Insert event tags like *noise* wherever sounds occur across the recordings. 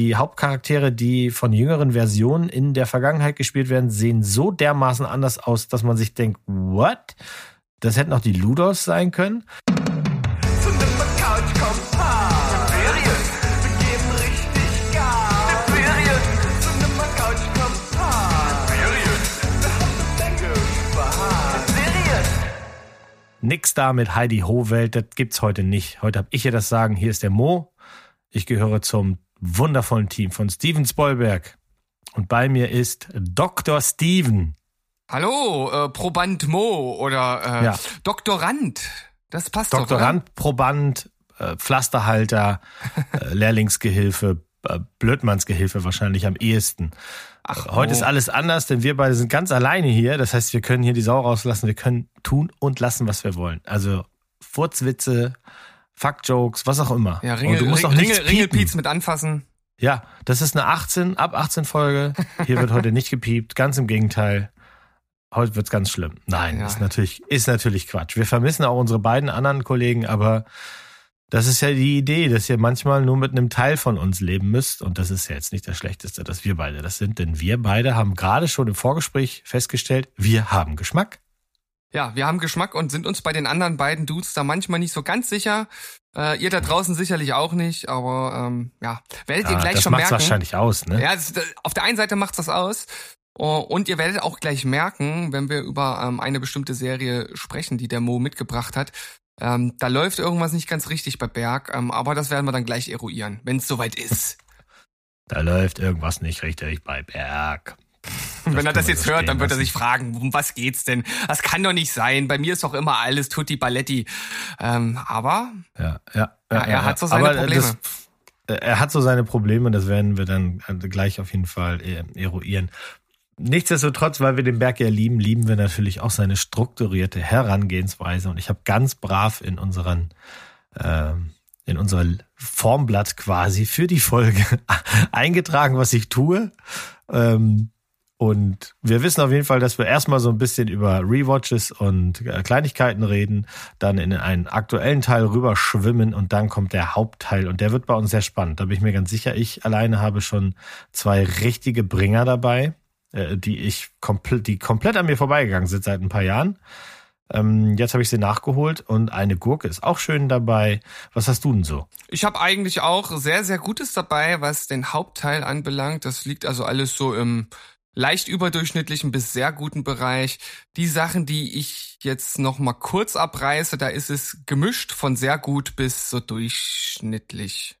die Hauptcharaktere, die von jüngeren Versionen in der Vergangenheit gespielt werden, sehen so dermaßen anders aus, dass man sich denkt, what? Das hätten auch die Ludos sein können. Nix da mit Heidi Ho-Welt, das gibt's heute nicht. Heute habe ich hier das Sagen. Hier ist der Mo. Ich gehöre zum wundervollen Team von Steven Spoilberg. Und bei mir ist Dr. Steven. Hallo, äh, Proband Mo oder äh, ja. Doktorand. Das passt Doktorand, doch, Proband, äh, Pflasterhalter, *laughs* äh, Lehrlingsgehilfe, äh, Blödmannsgehilfe wahrscheinlich am ehesten. Ach, Heute oh. ist alles anders, denn wir beide sind ganz alleine hier. Das heißt, wir können hier die Sau rauslassen. Wir können tun und lassen, was wir wollen. Also Furzwitze, Fuckjokes, was auch immer. Ja, Ringel, und du musst auch Ringel, Ringelpiez mit anfassen. Ja, das ist eine 18, ab 18 Folge. Hier wird heute nicht gepiept. Ganz im Gegenteil. Heute wird's ganz schlimm. Nein, ja. ist natürlich, ist natürlich Quatsch. Wir vermissen auch unsere beiden anderen Kollegen, aber das ist ja die Idee, dass ihr manchmal nur mit einem Teil von uns leben müsst. Und das ist ja jetzt nicht das Schlechteste, dass wir beide das sind. Denn wir beide haben gerade schon im Vorgespräch festgestellt, wir haben Geschmack. Ja, wir haben Geschmack und sind uns bei den anderen beiden Dudes da manchmal nicht so ganz sicher. Äh, ihr da draußen sicherlich auch nicht, aber ähm, ja, werdet ja, ihr gleich das schon merken. Das macht wahrscheinlich aus, ne? Ja, das, auf der einen Seite macht's das aus. Oh, und ihr werdet auch gleich merken, wenn wir über ähm, eine bestimmte Serie sprechen, die der Mo mitgebracht hat, ähm, da läuft irgendwas nicht ganz richtig bei Berg, ähm, aber das werden wir dann gleich eruieren, wenn es soweit ist. *laughs* Da läuft irgendwas nicht richtig bei Berg. Das wenn er das jetzt hört, dann wird er sich fragen, um was geht's denn? Das kann doch nicht sein. Bei mir ist doch immer alles Tutti Balletti. Ähm, aber ja, ja, ja, ja er hat so seine Probleme. Das, er hat so seine Probleme, das werden wir dann gleich auf jeden Fall äh, eruieren. Nichtsdestotrotz, weil wir den Berg ja lieben, lieben wir natürlich auch seine strukturierte Herangehensweise. Und ich habe ganz brav in unseren äh, in unser Formblatt quasi für die Folge *laughs* eingetragen, was ich tue. Ähm, und wir wissen auf jeden Fall, dass wir erstmal so ein bisschen über Rewatches und äh, Kleinigkeiten reden, dann in einen aktuellen Teil rüberschwimmen und dann kommt der Hauptteil und der wird bei uns sehr spannend. Da bin ich mir ganz sicher. Ich alleine habe schon zwei richtige Bringer dabei. Äh, die ich komplett, die komplett an mir vorbeigegangen sind seit ein paar Jahren. Ähm, jetzt habe ich sie nachgeholt und eine Gurke ist auch schön dabei. Was hast du denn so? Ich habe eigentlich auch sehr, sehr Gutes dabei, was den Hauptteil anbelangt. Das liegt also alles so im leicht überdurchschnittlichen bis sehr guten Bereich. Die Sachen, die ich jetzt noch mal kurz abreiße, da ist es gemischt von sehr gut bis so durchschnittlich.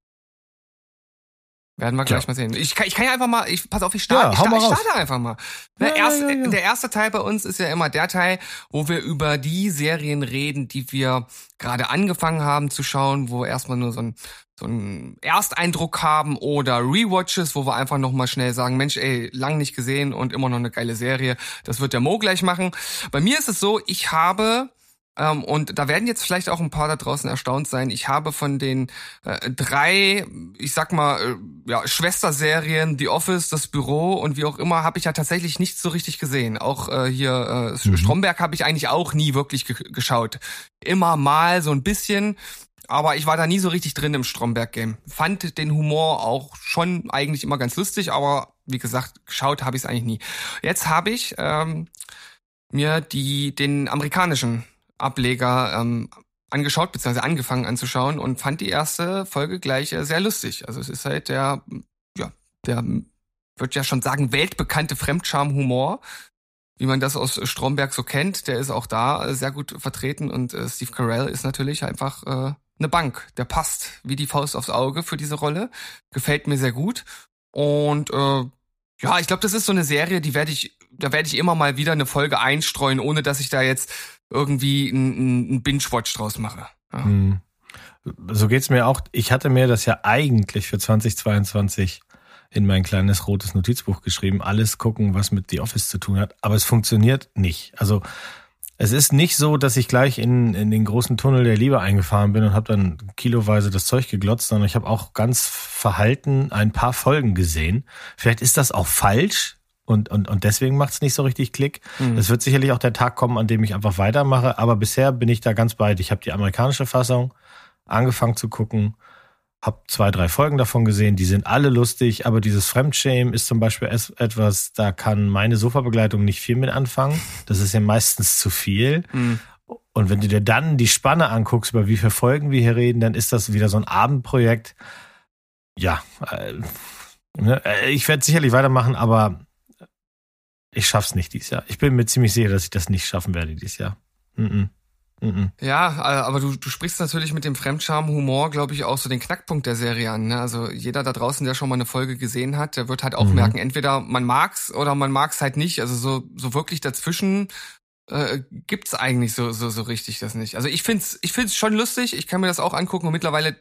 Werden wir gleich ja. mal sehen. Ich kann, ich kann ja einfach mal, ich, pass auf, ich starte, ja, ich, starte, ich starte einfach mal. Der, ja, erste, der erste Teil bei uns ist ja immer der Teil, wo wir über die Serien reden, die wir gerade angefangen haben zu schauen, wo wir erstmal nur so ein so einen Ersteindruck haben oder Rewatches, wo wir einfach nochmal schnell sagen, Mensch, ey, lang nicht gesehen und immer noch eine geile Serie. Das wird der Mo gleich machen. Bei mir ist es so, ich habe ähm, und da werden jetzt vielleicht auch ein paar da draußen erstaunt sein. Ich habe von den äh, drei, ich sag mal, äh, ja, Schwesterserien, The Office, das Büro und wie auch immer, habe ich ja tatsächlich nichts so richtig gesehen. Auch äh, hier äh, mhm. Stromberg habe ich eigentlich auch nie wirklich ge geschaut. Immer mal so ein bisschen. Aber ich war da nie so richtig drin im Stromberg-Game. Fand den Humor auch schon eigentlich immer ganz lustig, aber wie gesagt, geschaut habe ich es eigentlich nie. Jetzt habe ich ähm, mir die den amerikanischen Ableger ähm, angeschaut, beziehungsweise angefangen anzuschauen und fand die erste Folge gleich äh, sehr lustig. Also es ist halt der, ja, der, würde ja schon sagen, weltbekannte Fremdscham-Humor, wie man das aus Stromberg so kennt. Der ist auch da äh, sehr gut vertreten und äh, Steve Carell ist natürlich einfach äh, eine Bank. Der passt wie die Faust aufs Auge für diese Rolle. Gefällt mir sehr gut. Und äh, ja, ich glaube, das ist so eine Serie, die werde ich, da werde ich immer mal wieder eine Folge einstreuen, ohne dass ich da jetzt irgendwie ein, ein Binge-Watch draus mache. Ja. Hm. So geht's mir auch. Ich hatte mir das ja eigentlich für 2022 in mein kleines rotes Notizbuch geschrieben, alles gucken, was mit The Office zu tun hat, aber es funktioniert nicht. Also es ist nicht so, dass ich gleich in, in den großen Tunnel der Liebe eingefahren bin und habe dann kiloweise das Zeug geglotzt, sondern ich habe auch ganz verhalten ein paar Folgen gesehen. Vielleicht ist das auch falsch, und, und, und deswegen macht es nicht so richtig Klick. Mhm. Es wird sicherlich auch der Tag kommen, an dem ich einfach weitermache, aber bisher bin ich da ganz bei. Ich habe die amerikanische Fassung angefangen zu gucken hab zwei, drei Folgen davon gesehen, die sind alle lustig, aber dieses Fremdschämen ist zum Beispiel etwas, da kann meine Sofabegleitung nicht viel mit anfangen. Das ist ja meistens zu viel. Mhm. Und wenn du dir dann die Spanne anguckst, über wie viele Folgen wir hier reden, dann ist das wieder so ein Abendprojekt. Ja, äh, ne, äh ich werde sicherlich weitermachen, aber ich schaff's nicht dieses Jahr. Ich bin mir ziemlich sicher, dass ich das nicht schaffen werde dieses Jahr. Mm -mm. Mhm. Ja, äh, aber du, du sprichst natürlich mit dem Fremdscham-Humor, glaube ich, auch so den Knackpunkt der Serie an. Ne? Also jeder da draußen, der schon mal eine Folge gesehen hat, der wird halt auch mhm. merken, entweder man mag's oder man mag's halt nicht. Also so, so wirklich dazwischen äh, gibt's eigentlich so, so, so richtig das nicht. Also ich find's, ich find's schon lustig, ich kann mir das auch angucken und mittlerweile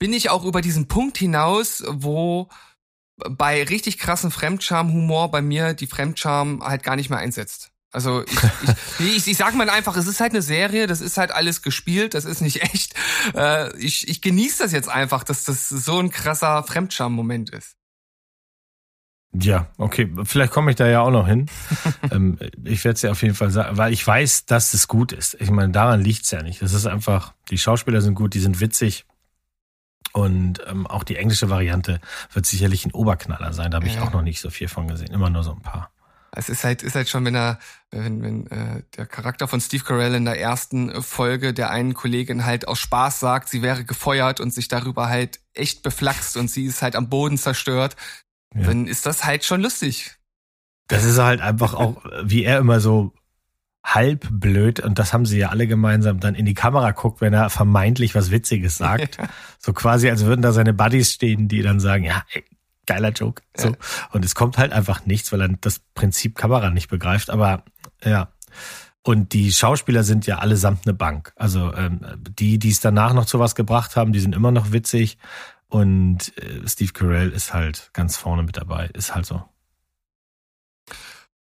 bin ich auch über diesen Punkt hinaus, wo bei richtig krassen Fremdscham-Humor bei mir die Fremdscham halt gar nicht mehr einsetzt. Also ich, ich, *laughs* ich, ich sag mal einfach, es ist halt eine Serie, das ist halt alles gespielt, das ist nicht *laughs* echt. Äh, ich, ich genieße das jetzt einfach, dass das so ein krasser Fremdscham-Moment ist. Ja, okay, vielleicht komme ich da ja auch noch hin. *laughs* ähm, ich werde es ja auf jeden Fall sagen, weil ich weiß, dass es gut ist. Ich meine, daran liegt's ja nicht. Das ist einfach, die Schauspieler sind gut, die sind witzig. Und ähm, auch die englische Variante wird sicherlich ein Oberknaller sein. Da habe ich ja. auch noch nicht so viel von gesehen. Immer nur so ein paar. Es ist halt, ist halt schon, wenn er, wenn, wenn äh, der Charakter von Steve Carell in der ersten Folge der einen Kollegin halt aus Spaß sagt, sie wäre gefeuert und sich darüber halt echt beflaxt und sie ist halt am Boden zerstört, ja. dann ist das halt schon lustig. Das ist halt einfach auch, wie er immer so halb blöd, und das haben sie ja alle gemeinsam, dann in die Kamera guckt, wenn er vermeintlich was Witziges sagt. Ja. So quasi, als würden da seine Buddies stehen, die dann sagen, ja, ey, geiler Joke. So. Ja. Und es kommt halt einfach nichts, weil er das Prinzip Kamera nicht begreift. Aber ja. Und die Schauspieler sind ja allesamt eine Bank. Also ähm, die, die es danach noch zu was gebracht haben, die sind immer noch witzig. Und äh, Steve Carell ist halt ganz vorne mit dabei. Ist halt so.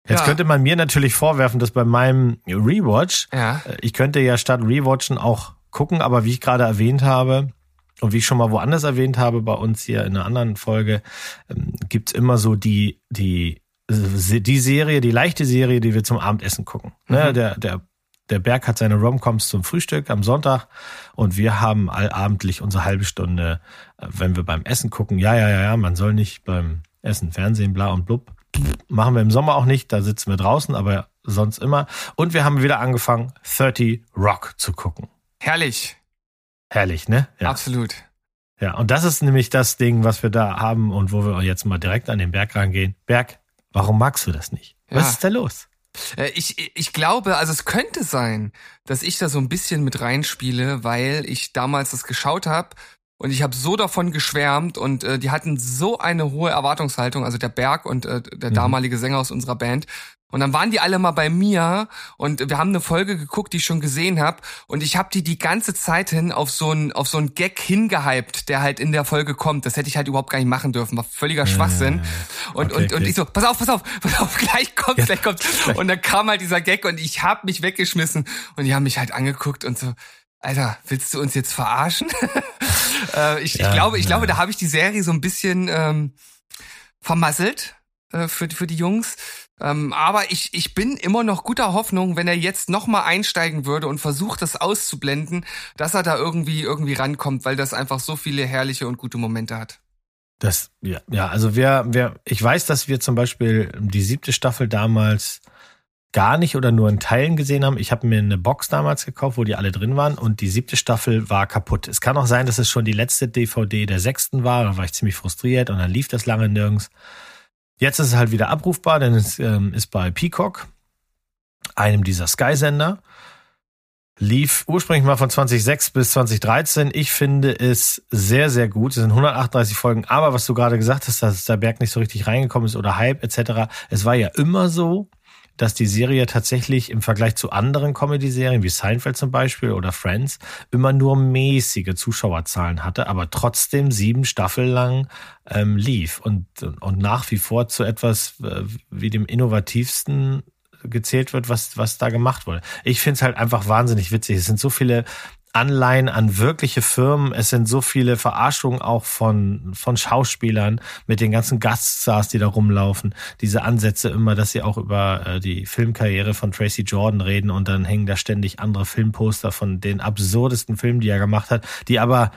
Jetzt ja. könnte man mir natürlich vorwerfen, dass bei meinem Rewatch, ja. Äh, ich könnte ja statt Rewatchen auch gucken, aber wie ich gerade erwähnt habe, und wie ich schon mal woanders erwähnt habe, bei uns hier in einer anderen Folge, ähm, gibt's immer so die, die, die Serie, die leichte Serie, die wir zum Abendessen gucken. Ne, mhm. Der, der, der Berg hat seine Romcoms zum Frühstück am Sonntag und wir haben allabendlich unsere halbe Stunde, äh, wenn wir beim Essen gucken. Ja, ja, ja, ja, man soll nicht beim Essen Fernsehen, bla und blub. Machen wir im Sommer auch nicht, da sitzen wir draußen, aber sonst immer. Und wir haben wieder angefangen, 30 Rock zu gucken. Herrlich. Herrlich, ne? Ja. Absolut. Ja, und das ist nämlich das Ding, was wir da haben und wo wir jetzt mal direkt an den Berg rangehen. Berg, warum magst du das nicht? Was ja. ist da los? Äh, ich, ich glaube, also es könnte sein, dass ich da so ein bisschen mit reinspiele, weil ich damals das geschaut habe und ich habe so davon geschwärmt und äh, die hatten so eine hohe Erwartungshaltung, also der Berg und äh, der mhm. damalige Sänger aus unserer Band. Und dann waren die alle mal bei mir und wir haben eine Folge geguckt, die ich schon gesehen habe und ich habe die die ganze Zeit hin auf so ein auf so ein Gag hingehypt, der halt in der Folge kommt. Das hätte ich halt überhaupt gar nicht machen dürfen, war völliger Schwachsinn. Und okay, und und ich so, pass auf, pass auf, *laughs* pass auf, gleich kommt, ja, gleich kommt. Und dann kam halt dieser Gag und ich habe mich weggeschmissen und die haben mich halt angeguckt und so, Alter, willst du uns jetzt verarschen? *laughs* äh, ich, ja, ich glaube, ich ja. glaube, da habe ich die Serie so ein bisschen ähm, vermasselt äh, für für die Jungs. Ähm, aber ich, ich bin immer noch guter Hoffnung, wenn er jetzt nochmal einsteigen würde und versucht, das auszublenden, dass er da irgendwie, irgendwie rankommt, weil das einfach so viele herrliche und gute Momente hat. Das, ja, ja, also wir, wir, ich weiß, dass wir zum Beispiel die siebte Staffel damals gar nicht oder nur in Teilen gesehen haben. Ich habe mir eine Box damals gekauft, wo die alle drin waren und die siebte Staffel war kaputt. Es kann auch sein, dass es schon die letzte DVD der sechsten war. Da war ich ziemlich frustriert und dann lief das lange nirgends. Jetzt ist es halt wieder abrufbar, denn es ähm, ist bei Peacock, einem dieser Sky-Sender. Lief ursprünglich mal von 2006 bis 2013. Ich finde es sehr, sehr gut. Es sind 138 Folgen. Aber was du gerade gesagt hast, dass der Berg nicht so richtig reingekommen ist oder Hype etc. Es war ja immer so, dass die Serie tatsächlich im Vergleich zu anderen Comedy-Serien wie Seinfeld zum Beispiel oder Friends immer nur mäßige Zuschauerzahlen hatte, aber trotzdem sieben Staffeln lang ähm, lief und, und nach wie vor zu etwas äh, wie dem innovativsten gezählt wird, was, was da gemacht wurde. Ich finde es halt einfach wahnsinnig witzig. Es sind so viele Anleihen an wirkliche Firmen. Es sind so viele Verarschungen auch von, von Schauspielern mit den ganzen Gaststars, die da rumlaufen. Diese Ansätze immer, dass sie auch über äh, die Filmkarriere von Tracy Jordan reden und dann hängen da ständig andere Filmposter von den absurdesten Filmen, die er gemacht hat, die aber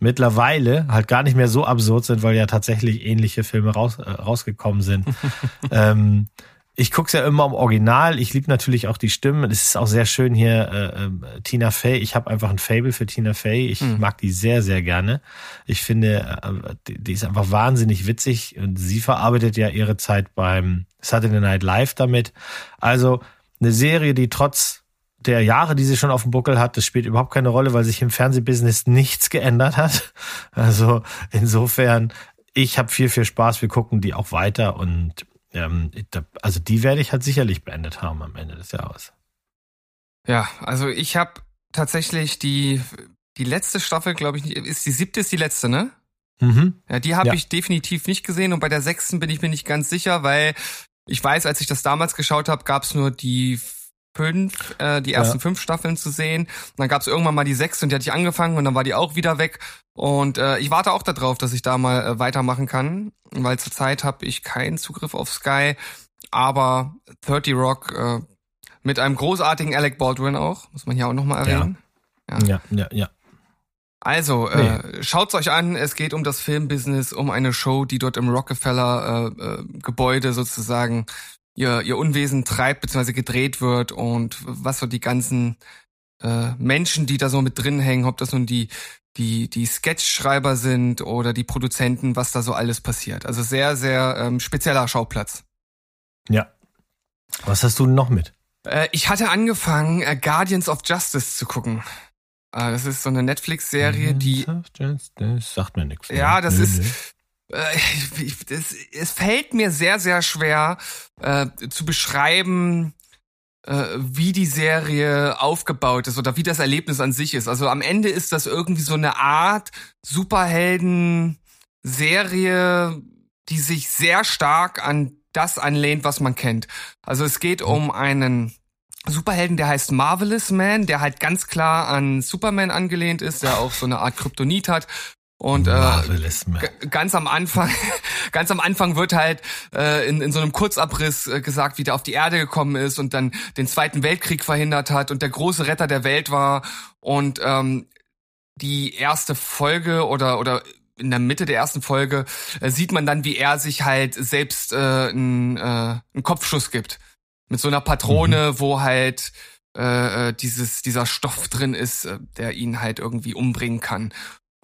mittlerweile halt gar nicht mehr so absurd sind, weil ja tatsächlich ähnliche Filme raus, äh, rausgekommen sind. *laughs* ähm, ich guck's ja immer im Original. Ich liebe natürlich auch die Stimmen. Es ist auch sehr schön hier äh, äh, Tina Fey. Ich habe einfach ein Fable für Tina Fey. Ich hm. mag die sehr, sehr gerne. Ich finde, äh, die, die, ist einfach wahnsinnig witzig und sie verarbeitet ja ihre Zeit beim Saturday Night Live damit. Also eine Serie, die trotz der Jahre, die sie schon auf dem Buckel hat, das spielt überhaupt keine Rolle, weil sich im Fernsehbusiness nichts geändert hat. *laughs* Also insofern, ich habe viel, viel Spaß. Wir gucken die auch weiter und ähm, also die werde ich halt sicherlich beendet haben am Ende des Jahres. Ja, also ich habe tatsächlich die die letzte Staffel, glaube ich, ist die siebte, ist die letzte, ne? Mhm. Ja, die habe ja. ich definitiv nicht gesehen und bei der sechsten bin ich mir nicht ganz sicher, weil ich weiß, als ich das damals geschaut habe, gab es nur die fünf, äh, die ersten ja. fünf Staffeln zu sehen. Und dann gab es irgendwann mal die sechs und die hatte ich angefangen und dann war die auch wieder weg. Und äh, ich warte auch darauf, dass ich da mal äh, weitermachen kann, weil zurzeit habe ich keinen Zugriff auf Sky. Aber 30 Rock äh, mit einem großartigen Alec Baldwin auch, muss man hier auch nochmal erwähnen. Ja, ja, ja. ja. Also, nee. äh, schaut's euch an, es geht um das Filmbusiness, um eine Show, die dort im Rockefeller äh, äh, Gebäude sozusagen ihr, ihr Unwesen treibt bzw. gedreht wird und was so die ganzen äh, Menschen, die da so mit drin hängen, ob das nun die die die Sketchschreiber sind oder die Produzenten, was da so alles passiert. Also sehr sehr ähm, spezieller Schauplatz. Ja. Was hast du noch mit? Äh, ich hatte angefangen äh, Guardians of Justice zu gucken. Äh, das ist so eine Netflix-Serie, die. Das sagt mir nichts. Ja, das nö, ist. Nö es, es fällt mir sehr, sehr schwer äh, zu beschreiben, äh, wie die Serie aufgebaut ist oder wie das Erlebnis an sich ist. Also am Ende ist das irgendwie so eine Art Superhelden-Serie, die sich sehr stark an das anlehnt, was man kennt. Also es geht um einen Superhelden, der heißt Marvelous Man, der halt ganz klar an Superman angelehnt ist, der auch so eine Art Kryptonit hat und äh, ganz am Anfang, *laughs* ganz am Anfang wird halt äh, in, in so einem Kurzabriss äh, gesagt, wie der auf die Erde gekommen ist und dann den Zweiten Weltkrieg verhindert hat und der große Retter der Welt war. Und ähm, die erste Folge oder oder in der Mitte der ersten Folge äh, sieht man dann, wie er sich halt selbst äh, einen, äh, einen Kopfschuss gibt mit so einer Patrone, mhm. wo halt äh, äh dieses dieser Stoff drin ist, äh, der ihn halt irgendwie umbringen kann.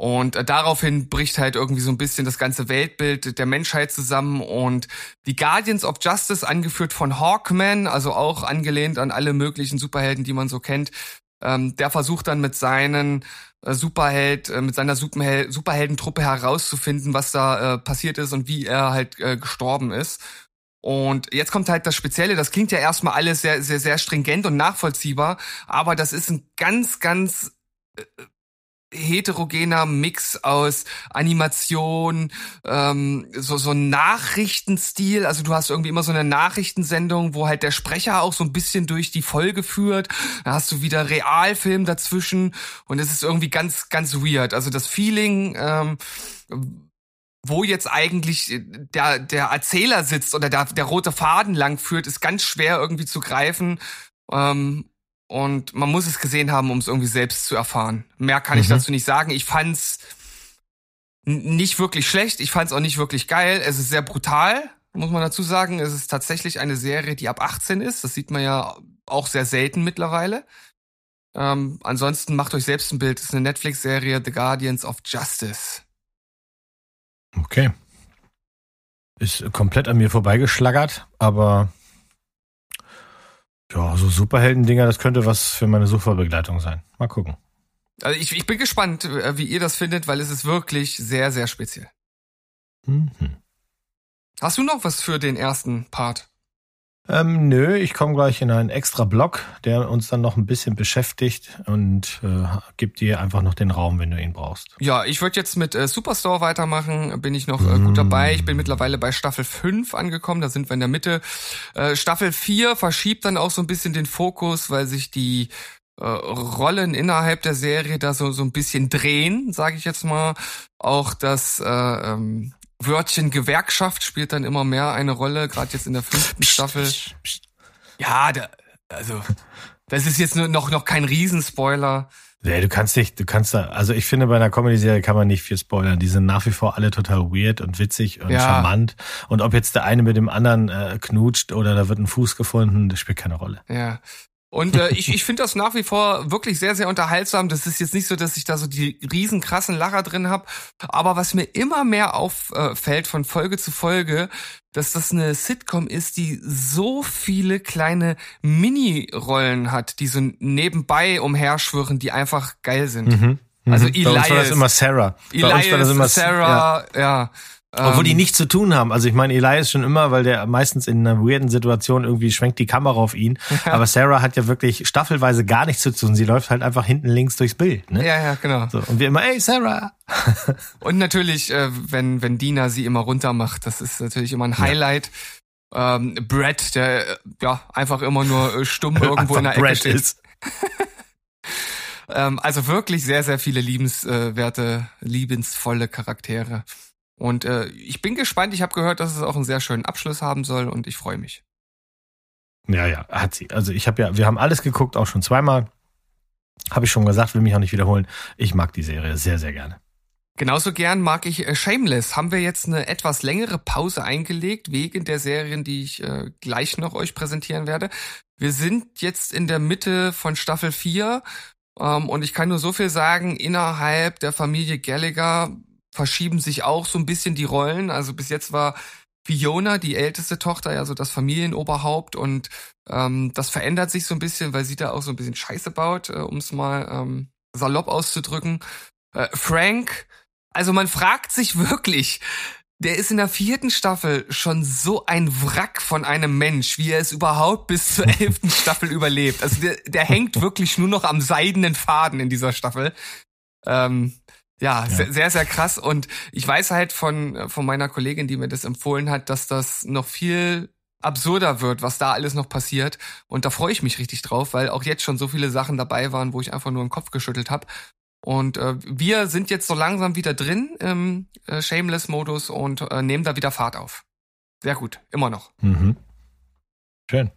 Und äh, daraufhin bricht halt irgendwie so ein bisschen das ganze Weltbild der Menschheit zusammen und die Guardians of Justice, angeführt von Hawkman, also auch angelehnt an alle möglichen Superhelden, die man so kennt, ähm, der versucht dann mit seinen äh, Superheld, äh, mit seiner Superhel Superheldentruppe herauszufinden, was da äh, passiert ist und wie er halt äh, gestorben ist. Und jetzt kommt halt das Spezielle, das klingt ja erstmal alles sehr, sehr, sehr stringent und nachvollziehbar, aber das ist ein ganz, ganz äh, heterogener Mix aus Animation, ähm, so so Nachrichtenstil. Also du hast irgendwie immer so eine Nachrichtensendung, wo halt der Sprecher auch so ein bisschen durch die Folge führt. Da hast du wieder Realfilm dazwischen und es ist irgendwie ganz ganz weird. Also das Feeling. Ähm, wo jetzt eigentlich der, der Erzähler sitzt oder der, der rote Faden lang führt, ist ganz schwer irgendwie zu greifen. Ähm, und man muss es gesehen haben, um es irgendwie selbst zu erfahren. Mehr kann mhm. ich dazu nicht sagen. Ich fand's nicht wirklich schlecht. Ich fand's auch nicht wirklich geil. Es ist sehr brutal, muss man dazu sagen. Es ist tatsächlich eine Serie, die ab 18 ist. Das sieht man ja auch sehr selten mittlerweile. Ähm, ansonsten macht euch selbst ein Bild. Es ist eine Netflix-Serie, The Guardians of Justice. Okay. Ist komplett an mir vorbeigeschlagert, aber ja, so Superhelden-Dinger, das könnte was für meine Suchverbegleitung sein. Mal gucken. Also ich, ich bin gespannt, äh, wie ihr das findet, weil es ist wirklich sehr, sehr speziell. Mhm. Hast du noch was für den ersten Part? Ähm, nö, ich komme gleich in einen extra Block, der uns dann noch ein bisschen beschäftigt und äh, gibt dir einfach noch den Raum, wenn du ihn brauchst. Ja, ich würde jetzt mit äh, Superstore weitermachen, bin ich noch äh, gut dabei. Ich bin mittlerweile bei Staffel 5 angekommen, da sind wir in der Mitte. Äh, Staffel 4 verschiebt dann auch so ein bisschen den Fokus, weil sich die äh, Rollen innerhalb der Serie da so, so ein bisschen drehen, sage ich jetzt mal. Auch das äh, ähm, Wörtchen Gewerkschaft spielt dann immer mehr eine Rolle, gerade jetzt in der fünften Staffel. Ja, da, also das ist jetzt nur noch noch kein Riesenspoiler. Nee, du kannst nicht, du kannst da, also ich finde, bei einer Comedy-Serie kann man nicht viel spoilern. Die sind nach wie vor alle total weird und witzig und ja. charmant. Und ob jetzt der eine mit dem anderen äh, knutscht oder da wird ein Fuß gefunden, das spielt keine Rolle. Ja. Und äh, ich, ich finde das nach wie vor wirklich sehr, sehr unterhaltsam. Das ist jetzt nicht so, dass ich da so die riesen krassen Lacher drin habe. Aber was mir immer mehr auffällt von Folge zu Folge, dass das eine Sitcom ist, die so viele kleine Mini-Rollen hat, die so nebenbei umherschwirren, die einfach geil sind. Mhm. Also mhm. Elias. Bei uns war das immer Sarah. Elias, Bei uns war das immer Sarah, ja. ja. Obwohl die ähm, nichts zu tun haben. Also ich meine, Eli ist schon immer, weil der meistens in einer weirden Situation irgendwie schwenkt die Kamera auf ihn. Ja. Aber Sarah hat ja wirklich staffelweise gar nichts zu tun. Sie läuft halt einfach hinten links durchs Bild. Ne? Ja, ja, genau. So, und wir immer, ey Sarah. *laughs* und natürlich, äh, wenn, wenn Dina sie immer runter macht, das ist natürlich immer ein Highlight. Ja. Ähm, Brett, der äh, ja einfach immer nur äh, stumm *laughs* irgendwo in der Ecke Brett steht. Ist. *laughs* ähm, also wirklich sehr, sehr viele liebenswerte, liebensvolle Charaktere. Und äh, ich bin gespannt. Ich habe gehört, dass es auch einen sehr schönen Abschluss haben soll und ich freue mich. Ja, ja, hat sie. Also ich habe ja, wir haben alles geguckt, auch schon zweimal. Habe ich schon gesagt, will mich auch nicht wiederholen. Ich mag die Serie sehr, sehr gerne. Genauso gern mag ich äh, Shameless. Haben wir jetzt eine etwas längere Pause eingelegt wegen der Serien, die ich äh, gleich noch euch präsentieren werde. Wir sind jetzt in der Mitte von Staffel 4 ähm, und ich kann nur so viel sagen, innerhalb der Familie Gallagher verschieben sich auch so ein bisschen die Rollen. Also bis jetzt war Fiona, die älteste Tochter, ja so das Familienoberhaupt und ähm, das verändert sich so ein bisschen, weil sie da auch so ein bisschen Scheiße baut, äh, um es mal ähm, salopp auszudrücken. Äh, Frank, also man fragt sich wirklich, der ist in der vierten Staffel schon so ein Wrack von einem Mensch, wie er es überhaupt bis zur *laughs* elften Staffel überlebt. Also der, der hängt wirklich nur noch am seidenen Faden in dieser Staffel. Ähm, ja, ja. Sehr, sehr, krass. Und ich weiß halt von, von meiner Kollegin, die mir das empfohlen hat, dass das noch viel absurder wird, was da alles noch passiert. Und da freue ich mich richtig drauf, weil auch jetzt schon so viele Sachen dabei waren, wo ich einfach nur den Kopf geschüttelt habe. Und äh, wir sind jetzt so langsam wieder drin im äh, Shameless-Modus und äh, nehmen da wieder Fahrt auf. Sehr gut, immer noch. Mhm. Schön.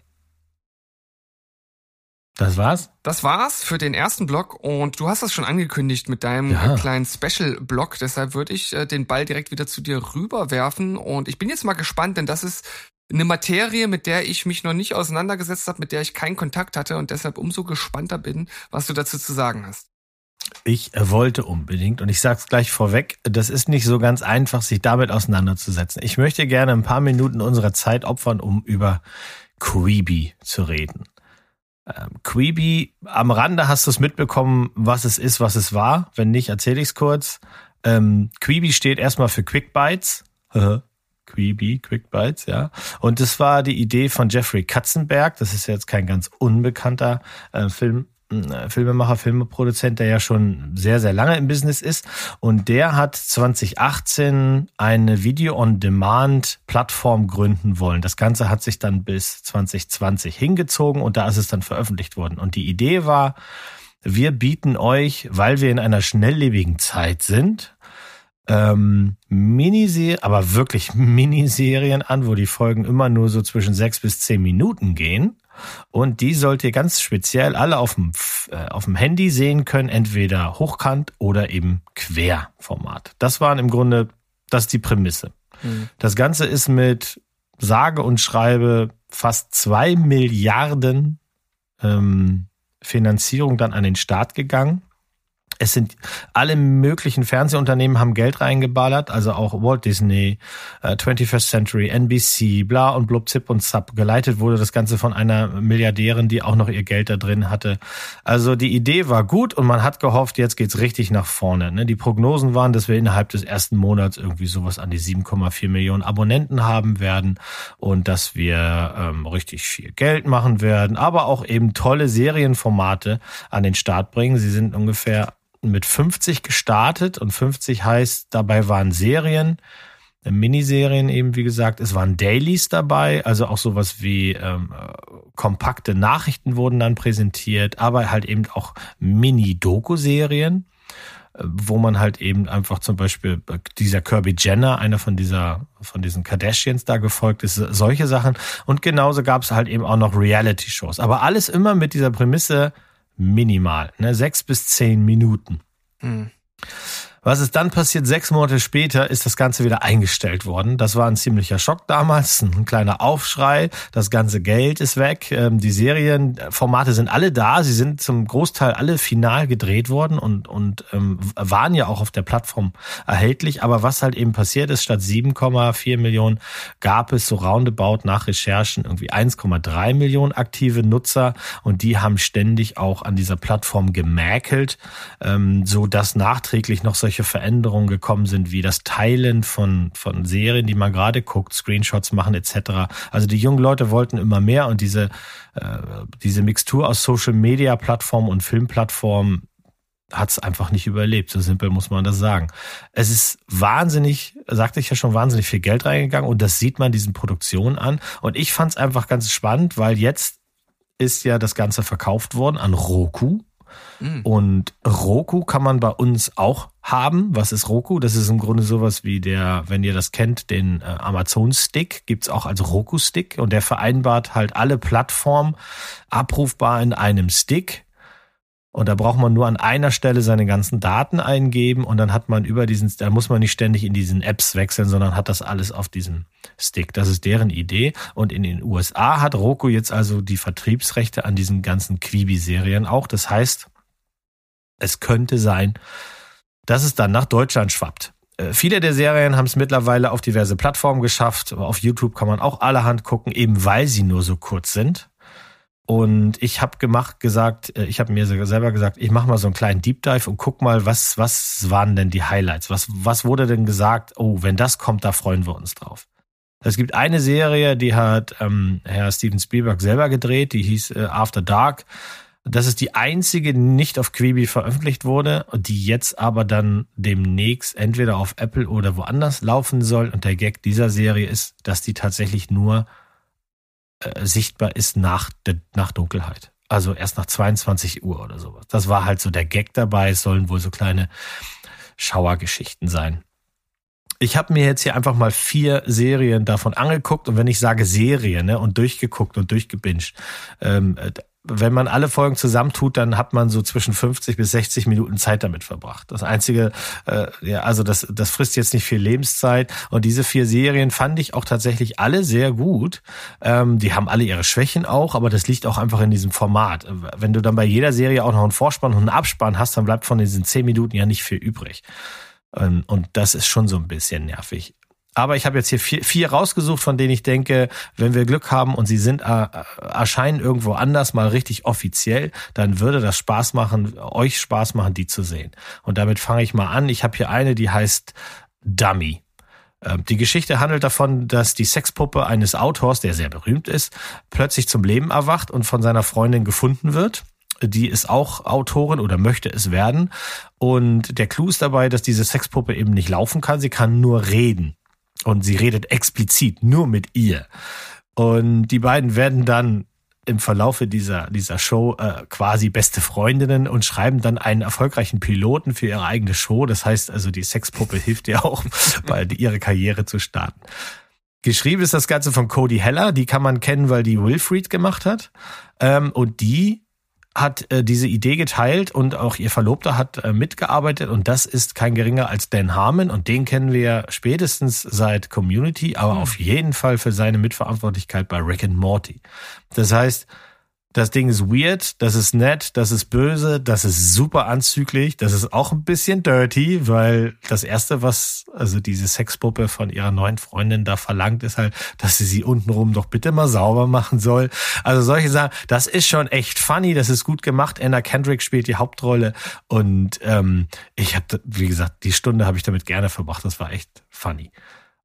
Das war's? Das war's für den ersten Block und du hast das schon angekündigt mit deinem ja. kleinen Special-Block. Deshalb würde ich äh, den Ball direkt wieder zu dir rüberwerfen und ich bin jetzt mal gespannt, denn das ist eine Materie, mit der ich mich noch nicht auseinandergesetzt habe, mit der ich keinen Kontakt hatte und deshalb umso gespannter bin, was du dazu zu sagen hast. Ich wollte unbedingt, und ich sag's gleich vorweg, das ist nicht so ganz einfach, sich damit auseinanderzusetzen. Ich möchte gerne ein paar Minuten unserer Zeit opfern, um über Creepy zu reden. Ähm, Queeby, am Rande hast du es mitbekommen, was es ist, was es war. Wenn nicht, erzähle ich es kurz. Ähm, Queeby steht erstmal für Quick Bites. Queeby, Quick Bites, ja. Und das war die Idee von Jeffrey Katzenberg. Das ist jetzt kein ganz unbekannter äh, Film, Filmemacher, Filmeproduzent, der ja schon sehr, sehr lange im Business ist. Und der hat 2018 eine Video-on-Demand-Plattform gründen wollen. Das Ganze hat sich dann bis 2020 hingezogen und da ist es dann veröffentlicht worden. Und die Idee war, wir bieten euch, weil wir in einer schnelllebigen Zeit sind, ähm, Miniserien, aber wirklich Miniserien an, wo die Folgen immer nur so zwischen sechs bis zehn Minuten gehen und die sollt ihr ganz speziell alle auf dem, äh, auf dem Handy sehen können, entweder hochkant oder eben Querformat. Das waren im Grunde, das ist die Prämisse. Mhm. Das Ganze ist mit sage und schreibe fast zwei Milliarden ähm, Finanzierung dann an den Start gegangen. Es sind alle möglichen Fernsehunternehmen haben Geld reingeballert, also auch Walt Disney, äh, 21st Century, NBC, bla und blub, zip und zap. Geleitet wurde das Ganze von einer Milliardärin, die auch noch ihr Geld da drin hatte. Also die Idee war gut und man hat gehofft, jetzt geht's richtig nach vorne. Ne? Die Prognosen waren, dass wir innerhalb des ersten Monats irgendwie sowas an die 7,4 Millionen Abonnenten haben werden und dass wir ähm, richtig viel Geld machen werden, aber auch eben tolle Serienformate an den Start bringen. Sie sind ungefähr mit 50 gestartet und 50 heißt, dabei waren Serien, äh, Miniserien eben, wie gesagt, es waren Dailies dabei, also auch sowas wie ähm, kompakte Nachrichten wurden dann präsentiert, aber halt eben auch Mini-Doku-Serien, äh, wo man halt eben einfach zum Beispiel äh, dieser Kirby Jenner, einer von dieser, von diesen Kardashians da gefolgt ist, solche Sachen. Und genauso gab es halt eben auch noch Reality-Shows. Aber alles immer mit dieser Prämisse, Minimal. Ne? Sechs bis zehn Minuten. Hm. Was ist dann passiert? Sechs Monate später ist das Ganze wieder eingestellt worden. Das war ein ziemlicher Schock damals, ein kleiner Aufschrei. Das ganze Geld ist weg. Ähm, die Serienformate sind alle da. Sie sind zum Großteil alle final gedreht worden und, und ähm, waren ja auch auf der Plattform erhältlich. Aber was halt eben passiert ist, statt 7,4 Millionen gab es so roundabout nach Recherchen irgendwie 1,3 Millionen aktive Nutzer und die haben ständig auch an dieser Plattform gemäkelt, ähm, so dass nachträglich noch solche solche Veränderungen gekommen sind, wie das Teilen von, von Serien, die man gerade guckt, Screenshots machen etc. Also die jungen Leute wollten immer mehr und diese, äh, diese Mixtur aus Social Media Plattformen und Filmplattformen hat es einfach nicht überlebt. So simpel muss man das sagen. Es ist wahnsinnig, sagte ich ja schon, wahnsinnig viel Geld reingegangen und das sieht man diesen Produktionen an. Und ich fand es einfach ganz spannend, weil jetzt ist ja das Ganze verkauft worden an Roku. Mhm. Und Roku kann man bei uns auch haben. Was ist Roku? Das ist im Grunde sowas wie der, wenn ihr das kennt, den äh, Amazon Stick gibt's auch als Roku Stick und der vereinbart halt alle Plattformen abrufbar in einem Stick. Und da braucht man nur an einer Stelle seine ganzen Daten eingeben und dann hat man über diesen, da muss man nicht ständig in diesen Apps wechseln, sondern hat das alles auf diesem Stick. Das ist deren Idee. Und in den USA hat Roku jetzt also die Vertriebsrechte an diesen ganzen Quibi-Serien auch. Das heißt, es könnte sein, dass es dann nach Deutschland schwappt. Äh, viele der Serien haben es mittlerweile auf diverse Plattformen geschafft. Auf YouTube kann man auch allerhand gucken, eben weil sie nur so kurz sind. Und ich habe gemacht, gesagt, äh, ich habe mir selber gesagt, ich mache mal so einen kleinen Deep Dive und guck mal, was was waren denn die Highlights? Was was wurde denn gesagt? Oh, wenn das kommt, da freuen wir uns drauf. Es gibt eine Serie, die hat ähm, Herr Steven Spielberg selber gedreht, die hieß äh, After Dark. Das ist die einzige, die nicht auf Quibi veröffentlicht wurde, die jetzt aber dann demnächst entweder auf Apple oder woanders laufen soll. Und der Gag dieser Serie ist, dass die tatsächlich nur äh, sichtbar ist nach, nach Dunkelheit. Also erst nach 22 Uhr oder sowas. Das war halt so der Gag dabei. Es sollen wohl so kleine Schauergeschichten sein. Ich habe mir jetzt hier einfach mal vier Serien davon angeguckt und wenn ich sage Serie ne, und durchgeguckt und durchgebinged, ähm, wenn man alle Folgen zusammentut, dann hat man so zwischen 50 bis 60 Minuten Zeit damit verbracht. Das einzige, äh, ja, also das, das frisst jetzt nicht viel Lebenszeit. Und diese vier Serien fand ich auch tatsächlich alle sehr gut. Ähm, die haben alle ihre Schwächen auch, aber das liegt auch einfach in diesem Format. Wenn du dann bei jeder Serie auch noch einen Vorspann und einen Abspann hast, dann bleibt von diesen zehn Minuten ja nicht viel übrig. Ähm, und das ist schon so ein bisschen nervig. Aber ich habe jetzt hier vier, vier rausgesucht, von denen ich denke, wenn wir Glück haben und sie sind äh, erscheinen irgendwo anders mal richtig offiziell, dann würde das Spaß machen, euch Spaß machen, die zu sehen. Und damit fange ich mal an. Ich habe hier eine, die heißt Dummy. Ähm, die Geschichte handelt davon, dass die Sexpuppe eines Autors, der sehr berühmt ist, plötzlich zum Leben erwacht und von seiner Freundin gefunden wird. Die ist auch Autorin oder möchte es werden. Und der Clou ist dabei, dass diese Sexpuppe eben nicht laufen kann, sie kann nur reden. Und sie redet explizit nur mit ihr. Und die beiden werden dann im Verlaufe dieser, dieser Show äh, quasi beste Freundinnen und schreiben dann einen erfolgreichen Piloten für ihre eigene Show. Das heißt also, die Sexpuppe hilft ihr auch, *laughs* bei ihre Karriere zu starten. Geschrieben ist das Ganze von Cody Heller. Die kann man kennen, weil die Wilfried gemacht hat. Ähm, und die hat äh, diese Idee geteilt und auch ihr Verlobter hat äh, mitgearbeitet und das ist kein geringer als Dan Harmon und den kennen wir spätestens seit Community, aber mhm. auf jeden Fall für seine Mitverantwortlichkeit bei Rick and Morty. Das heißt, das Ding ist weird, das ist nett, das ist böse, das ist super anzüglich, das ist auch ein bisschen dirty, weil das erste, was also diese Sexpuppe von ihrer neuen Freundin da verlangt, ist halt, dass sie sie untenrum doch bitte mal sauber machen soll. Also solche Sachen, das ist schon echt funny, das ist gut gemacht. Anna Kendrick spielt die Hauptrolle und ähm, ich habe, wie gesagt, die Stunde habe ich damit gerne verbracht. Das war echt funny.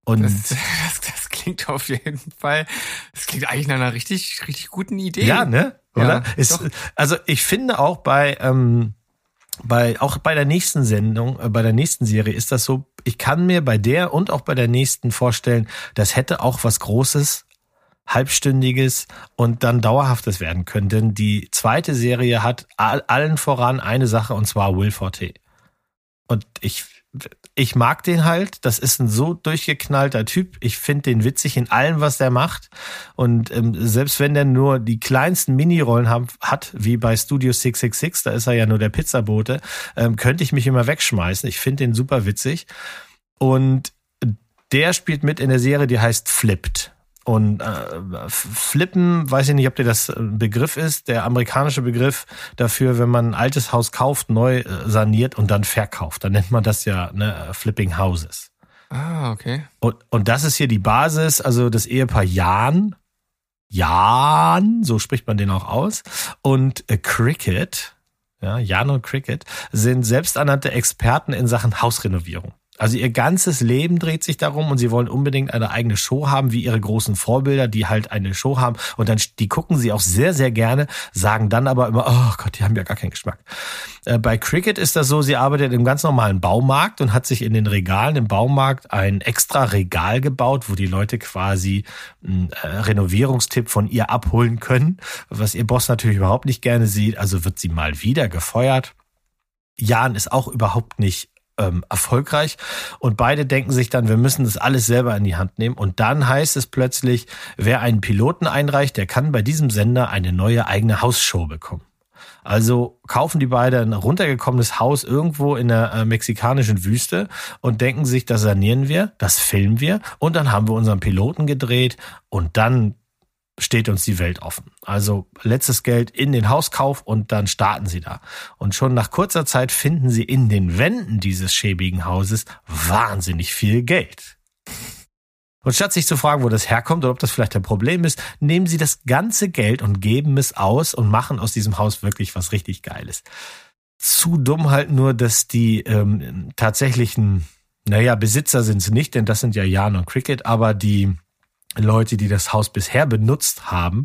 Und das, *laughs* das, das, klingt auf jeden Fall, das klingt eigentlich nach einer richtig, richtig guten Idee. Ja, ne? Oder? Ja, Ist, also ich finde auch bei, ähm, bei, auch bei der nächsten Sendung, äh, bei der nächsten Serie ist das so, ich kann mir bei der und auch bei der nächsten vorstellen, das hätte auch was Großes, halbstündiges und dann dauerhaftes werden können. Denn die zweite Serie hat allen voran eine Sache und zwar Will Forte. Und ich ich mag den halt. Das ist ein so durchgeknallter Typ. Ich finde den witzig in allem, was der macht. Und ähm, selbst wenn der nur die kleinsten Minirollen hat, wie bei Studio 666, da ist er ja nur der Pizzabote, ähm, könnte ich mich immer wegschmeißen. Ich finde den super witzig. Und der spielt mit in der Serie, die heißt Flipped. Und äh, Flippen, weiß ich nicht, ob dir das ein Begriff ist, der amerikanische Begriff dafür, wenn man ein altes Haus kauft, neu äh, saniert und dann verkauft. Dann nennt man das ja ne, Flipping Houses. Ah, okay. Und, und das ist hier die Basis, also das Ehepaar Jan, Jan, so spricht man den auch aus, und äh, Cricket, ja, Jan und Cricket, sind selbsternannte Experten in Sachen Hausrenovierung. Also ihr ganzes Leben dreht sich darum und sie wollen unbedingt eine eigene Show haben, wie ihre großen Vorbilder, die halt eine Show haben. Und dann, die gucken sie auch sehr, sehr gerne, sagen dann aber immer, oh Gott, die haben ja gar keinen Geschmack. Äh, bei Cricket ist das so, sie arbeitet im ganz normalen Baumarkt und hat sich in den Regalen im Baumarkt ein extra Regal gebaut, wo die Leute quasi einen äh, Renovierungstipp von ihr abholen können, was ihr Boss natürlich überhaupt nicht gerne sieht. Also wird sie mal wieder gefeuert. Jan ist auch überhaupt nicht ähm, erfolgreich. Und beide denken sich dann, wir müssen das alles selber in die Hand nehmen. Und dann heißt es plötzlich, wer einen Piloten einreicht, der kann bei diesem Sender eine neue eigene Hausshow bekommen. Also kaufen die beiden ein runtergekommenes Haus irgendwo in der äh, mexikanischen Wüste und denken sich, das sanieren wir, das filmen wir und dann haben wir unseren Piloten gedreht und dann steht uns die Welt offen. Also letztes Geld in den Hauskauf und dann starten sie da. Und schon nach kurzer Zeit finden sie in den Wänden dieses schäbigen Hauses wahnsinnig viel Geld. Und statt sich zu fragen, wo das herkommt oder ob das vielleicht ein Problem ist, nehmen sie das ganze Geld und geben es aus und machen aus diesem Haus wirklich was richtig Geiles. Zu dumm halt nur, dass die ähm, tatsächlichen, naja, Besitzer sind sie nicht, denn das sind ja Jan und Cricket, aber die Leute, die das Haus bisher benutzt haben,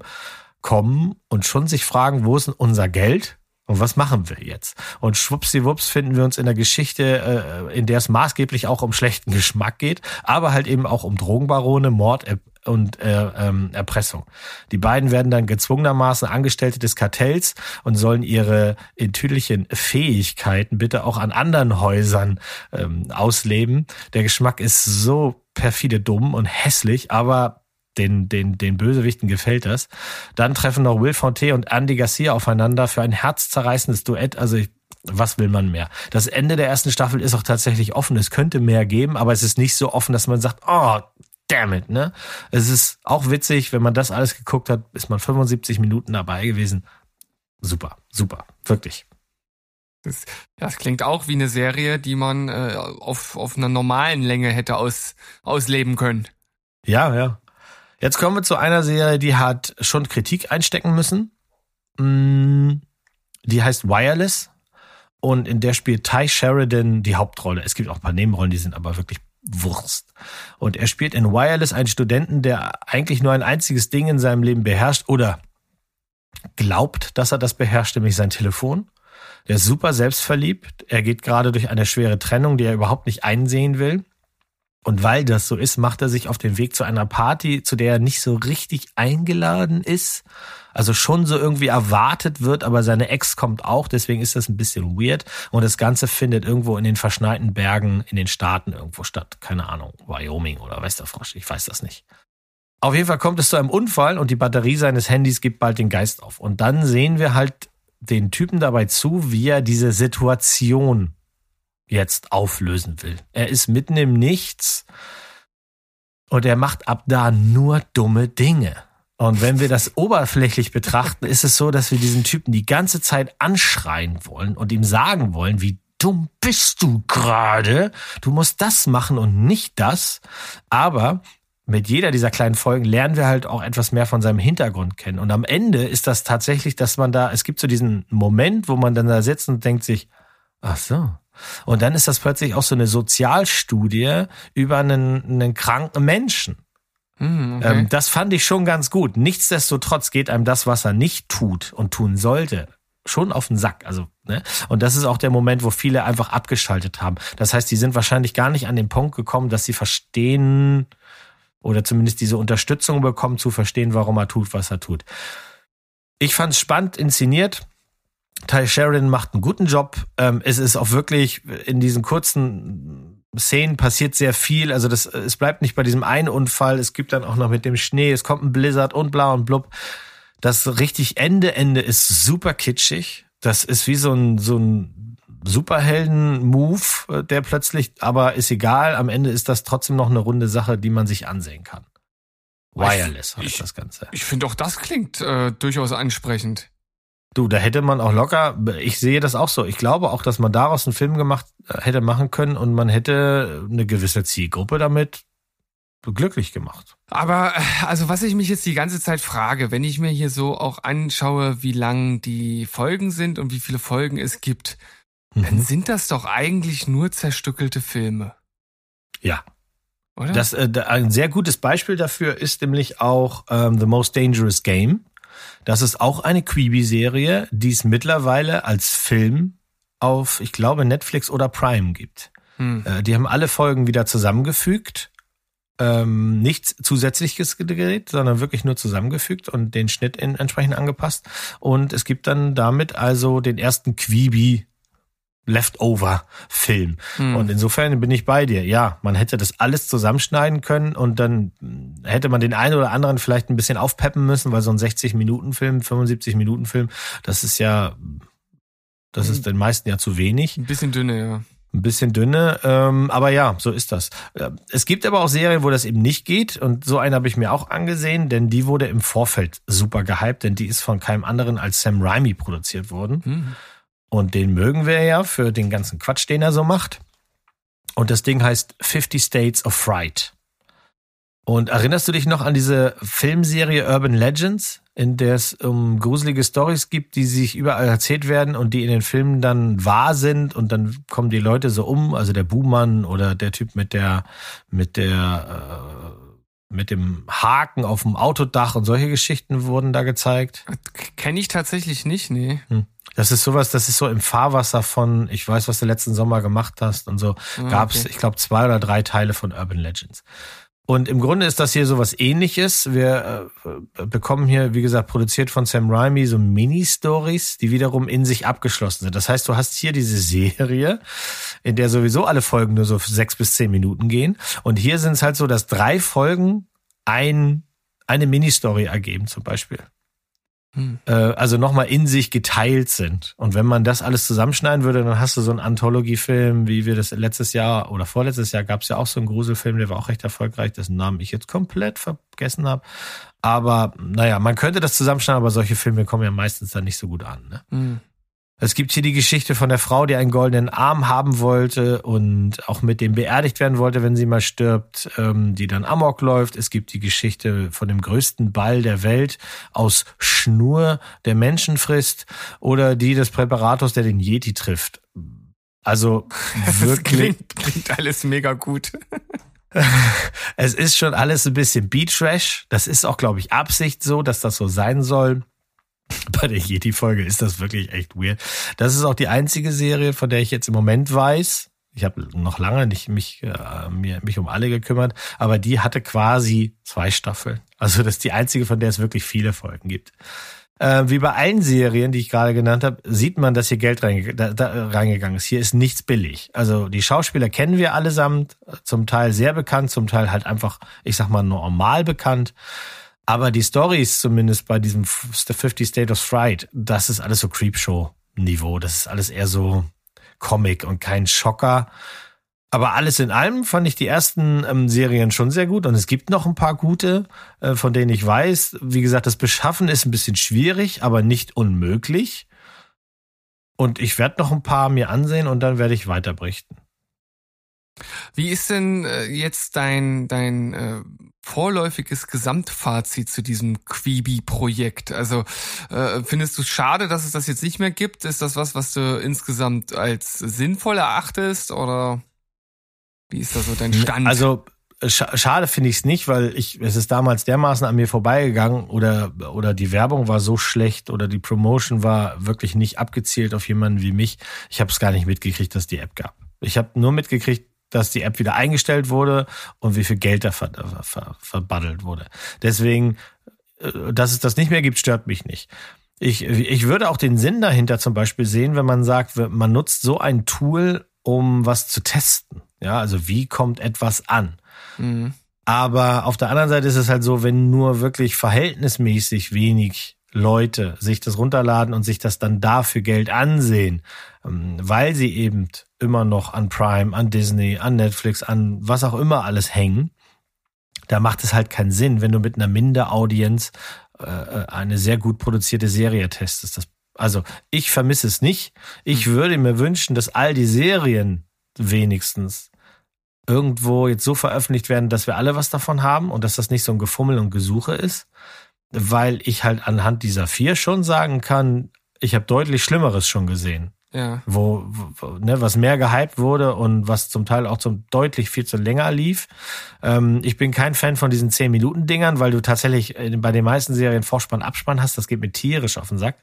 kommen und schon sich fragen, wo ist denn unser Geld? Und was machen wir jetzt? Und schwuppsiwupps finden wir uns in der Geschichte, äh, in der es maßgeblich auch um schlechten Geschmack geht, aber halt eben auch um Drogenbarone, Mord und äh, ähm, Erpressung. Die beiden werden dann gezwungenermaßen Angestellte des Kartells und sollen ihre enttüdlichen Fähigkeiten bitte auch an anderen Häusern ähm, ausleben. Der Geschmack ist so perfide dumm und hässlich, aber den, den, den Bösewichten gefällt das. Dann treffen noch Will Fonte und Andy Garcia aufeinander für ein herzzerreißendes Duett. Also ich, was will man mehr? Das Ende der ersten Staffel ist auch tatsächlich offen. Es könnte mehr geben, aber es ist nicht so offen, dass man sagt, oh, damn it, ne? Es ist auch witzig, wenn man das alles geguckt hat, ist man 75 Minuten dabei gewesen. Super, super, wirklich. Das, das klingt auch wie eine Serie, die man äh, auf, auf einer normalen Länge hätte aus, ausleben können. Ja, ja. Jetzt kommen wir zu einer Serie, die hat schon Kritik einstecken müssen. Mm, die heißt Wireless und in der spielt Ty Sheridan die Hauptrolle. Es gibt auch ein paar Nebenrollen, die sind aber wirklich Wurst. Und er spielt in Wireless einen Studenten, der eigentlich nur ein einziges Ding in seinem Leben beherrscht oder glaubt, dass er das beherrscht, nämlich sein Telefon. Der ist super selbstverliebt. Er geht gerade durch eine schwere Trennung, die er überhaupt nicht einsehen will. Und weil das so ist, macht er sich auf den Weg zu einer Party, zu der er nicht so richtig eingeladen ist. Also schon so irgendwie erwartet wird, aber seine Ex kommt auch, deswegen ist das ein bisschen weird. Und das Ganze findet irgendwo in den verschneiten Bergen in den Staaten irgendwo statt. Keine Ahnung, Wyoming oder Westerfrosch, ich weiß das nicht. Auf jeden Fall kommt es zu einem Unfall und die Batterie seines Handys gibt bald den Geist auf. Und dann sehen wir halt den Typen dabei zu, wie er diese Situation jetzt auflösen will. Er ist mitten im Nichts und er macht ab da nur dumme Dinge. Und wenn wir das oberflächlich betrachten, ist es so, dass wir diesen Typen die ganze Zeit anschreien wollen und ihm sagen wollen, wie dumm bist du gerade? Du musst das machen und nicht das. Aber mit jeder dieser kleinen Folgen lernen wir halt auch etwas mehr von seinem Hintergrund kennen. Und am Ende ist das tatsächlich, dass man da, es gibt so diesen Moment, wo man dann da sitzt und denkt sich, ach so, und dann ist das plötzlich auch so eine Sozialstudie über einen, einen kranken Menschen. Mm, okay. ähm, das fand ich schon ganz gut. Nichtsdestotrotz geht einem das, was er nicht tut und tun sollte, schon auf den Sack. Also, ne? Und das ist auch der Moment, wo viele einfach abgeschaltet haben. Das heißt, die sind wahrscheinlich gar nicht an den Punkt gekommen, dass sie verstehen oder zumindest diese Unterstützung bekommen, zu verstehen, warum er tut, was er tut. Ich fand es spannend inszeniert. Ty Sheridan macht einen guten Job. Ähm, es ist auch wirklich in diesen kurzen Szenen passiert sehr viel. Also das, es bleibt nicht bei diesem einen Unfall. Es gibt dann auch noch mit dem Schnee, es kommt ein Blizzard und bla und blub. Das richtig Ende, Ende ist super kitschig. Das ist wie so ein, so ein Superhelden-Move, äh, der plötzlich, aber ist egal. Am Ende ist das trotzdem noch eine runde Sache, die man sich ansehen kann. Wireless heißt das Ganze. Ich finde auch das klingt äh, durchaus ansprechend. Du, da hätte man auch locker, ich sehe das auch so. Ich glaube auch, dass man daraus einen Film gemacht äh, hätte machen können und man hätte eine gewisse Zielgruppe damit glücklich gemacht. Aber äh, also was ich mich jetzt die ganze Zeit frage, wenn ich mir hier so auch anschaue, wie lang die Folgen sind und wie viele Folgen es gibt, mhm. dann sind das doch eigentlich nur zerstückelte Filme. Ja. Oder? Das, äh, ein sehr gutes Beispiel dafür ist nämlich auch ähm, The Most Dangerous Game. Das ist auch eine Quibi-Serie, die es mittlerweile als Film auf, ich glaube, Netflix oder Prime gibt. Hm. Äh, die haben alle Folgen wieder zusammengefügt. Ähm, nichts zusätzliches gedreht, sondern wirklich nur zusammengefügt und den Schnitt in, entsprechend angepasst. Und es gibt dann damit also den ersten Quibi Leftover-Film. Hm. Und insofern bin ich bei dir. Ja, man hätte das alles zusammenschneiden können und dann hätte man den einen oder anderen vielleicht ein bisschen aufpeppen müssen, weil so ein 60-Minuten-Film, 75-Minuten-Film, das ist ja, das ist den meisten ja zu wenig. Ein bisschen dünne, ja. Ein bisschen dünne, ähm, aber ja, so ist das. Äh, es gibt aber auch Serien, wo das eben nicht geht und so eine habe ich mir auch angesehen, denn die wurde im Vorfeld super gehypt, denn die ist von keinem anderen als Sam Raimi produziert worden. Hm. Und den mögen wir ja für den ganzen Quatsch, den er so macht. Und das Ding heißt 50 States of Fright. Und erinnerst du dich noch an diese Filmserie Urban Legends, in der es um gruselige Stories gibt, die sich überall erzählt werden und die in den Filmen dann wahr sind und dann kommen die Leute so um, also der Buhmann oder der Typ mit der mit der äh, mit dem Haken auf dem Autodach und solche Geschichten wurden da gezeigt. Kenne ich tatsächlich nicht, nee. Hm. Das ist sowas, das ist so im Fahrwasser von, ich weiß, was du letzten Sommer gemacht hast und so, ah, gab es, ich glaube, zwei oder drei Teile von Urban Legends. Und im Grunde ist das hier sowas ähnliches. Wir äh, bekommen hier, wie gesagt, produziert von Sam Raimi so Mini-Stories, die wiederum in sich abgeschlossen sind. Das heißt, du hast hier diese Serie, in der sowieso alle Folgen nur so sechs bis zehn Minuten gehen. Und hier sind es halt so, dass drei Folgen ein, eine Mini-Story ergeben, zum Beispiel hm. äh, also nochmal in sich geteilt sind. Und wenn man das alles zusammenschneiden würde, dann hast du so einen Anthologiefilm, wie wir das letztes Jahr oder vorletztes Jahr gab es ja auch so einen Gruselfilm, der war auch recht erfolgreich, dessen Namen ich jetzt komplett vergessen habe. Aber naja, man könnte das zusammenschneiden, aber solche Filme kommen ja meistens dann nicht so gut an. Ne? Hm. Es gibt hier die Geschichte von der Frau, die einen goldenen Arm haben wollte und auch mit dem beerdigt werden wollte, wenn sie mal stirbt, ähm, die dann Amok läuft. Es gibt die Geschichte von dem größten Ball der Welt aus Schnur, der Menschen frisst oder die des Präparators, der den Yeti trifft. Also *laughs* wirklich. klingt, klingt alles mega gut. *laughs* es ist schon alles ein bisschen Beat Trash. Das ist auch, glaube ich, Absicht so, dass das so sein soll. *laughs* Bei der Yeti-Folge ist das wirklich echt weird. Das ist auch die einzige Serie, von der ich jetzt im Moment weiß. Ich habe noch lange nicht mich, äh, mir, mich um alle gekümmert, aber die hatte quasi zwei Staffeln. Also das ist die einzige, von der es wirklich viele Folgen gibt. Äh, wie bei allen Serien, die ich gerade genannt habe, sieht man, dass hier Geld reinge da, da, reingegangen ist. Hier ist nichts billig. Also die Schauspieler kennen wir allesamt, zum Teil sehr bekannt, zum Teil halt einfach, ich sag mal, normal bekannt. Aber die Stories zumindest bei diesem 50 State of Fright, das ist alles so Creepshow-Niveau. Das ist alles eher so Comic und kein Schocker. Aber alles in allem fand ich die ersten ähm, Serien schon sehr gut und es gibt noch ein paar gute, äh, von denen ich weiß. Wie gesagt, das Beschaffen ist ein bisschen schwierig, aber nicht unmöglich. Und ich werde noch ein paar mir ansehen und dann werde ich weiter berichten. Wie ist denn äh, jetzt dein, dein äh, vorläufiges Gesamtfazit zu diesem Quibi-Projekt? Also äh, findest du es schade, dass es das jetzt nicht mehr gibt? Ist das was, was du insgesamt als sinnvoll erachtest oder wie ist da so dein Stand? Also schade finde ich es nicht, weil ich es ist damals dermaßen an mir vorbeigegangen oder oder die Werbung war so schlecht oder die Promotion war wirklich nicht abgezielt auf jemanden wie mich. Ich habe es gar nicht mitgekriegt, dass die App gab. Ich habe nur mitgekriegt, dass die App wieder eingestellt wurde und wie viel Geld da ver, ver, verbaddelt wurde. Deswegen, äh, dass es das nicht mehr gibt, stört mich nicht. Ich, ich würde auch den Sinn dahinter zum Beispiel sehen, wenn man sagt, man nutzt so ein Tool, um was zu testen. Ja, also wie kommt etwas an? Mhm. Aber auf der anderen Seite ist es halt so, wenn nur wirklich verhältnismäßig wenig Leute sich das runterladen und sich das dann dafür Geld ansehen, ähm, weil sie eben immer noch an Prime, an Disney, an Netflix, an was auch immer alles hängen, da macht es halt keinen Sinn, wenn du mit einer Minderaudienz äh, äh, eine sehr gut produzierte Serie testest. Das, also ich vermisse es nicht. Ich hm. würde mir wünschen, dass all die Serien wenigstens irgendwo jetzt so veröffentlicht werden, dass wir alle was davon haben und dass das nicht so ein Gefummel und Gesuche ist, weil ich halt anhand dieser vier schon sagen kann, ich habe deutlich Schlimmeres schon gesehen. Ja. Wo, wo ne, was mehr gehypt wurde und was zum Teil auch zum deutlich viel zu länger lief. Ähm, ich bin kein Fan von diesen 10-Minuten-Dingern, weil du tatsächlich bei den meisten Serien Vorspann, Abspann hast. Das geht mir tierisch auf den Sack.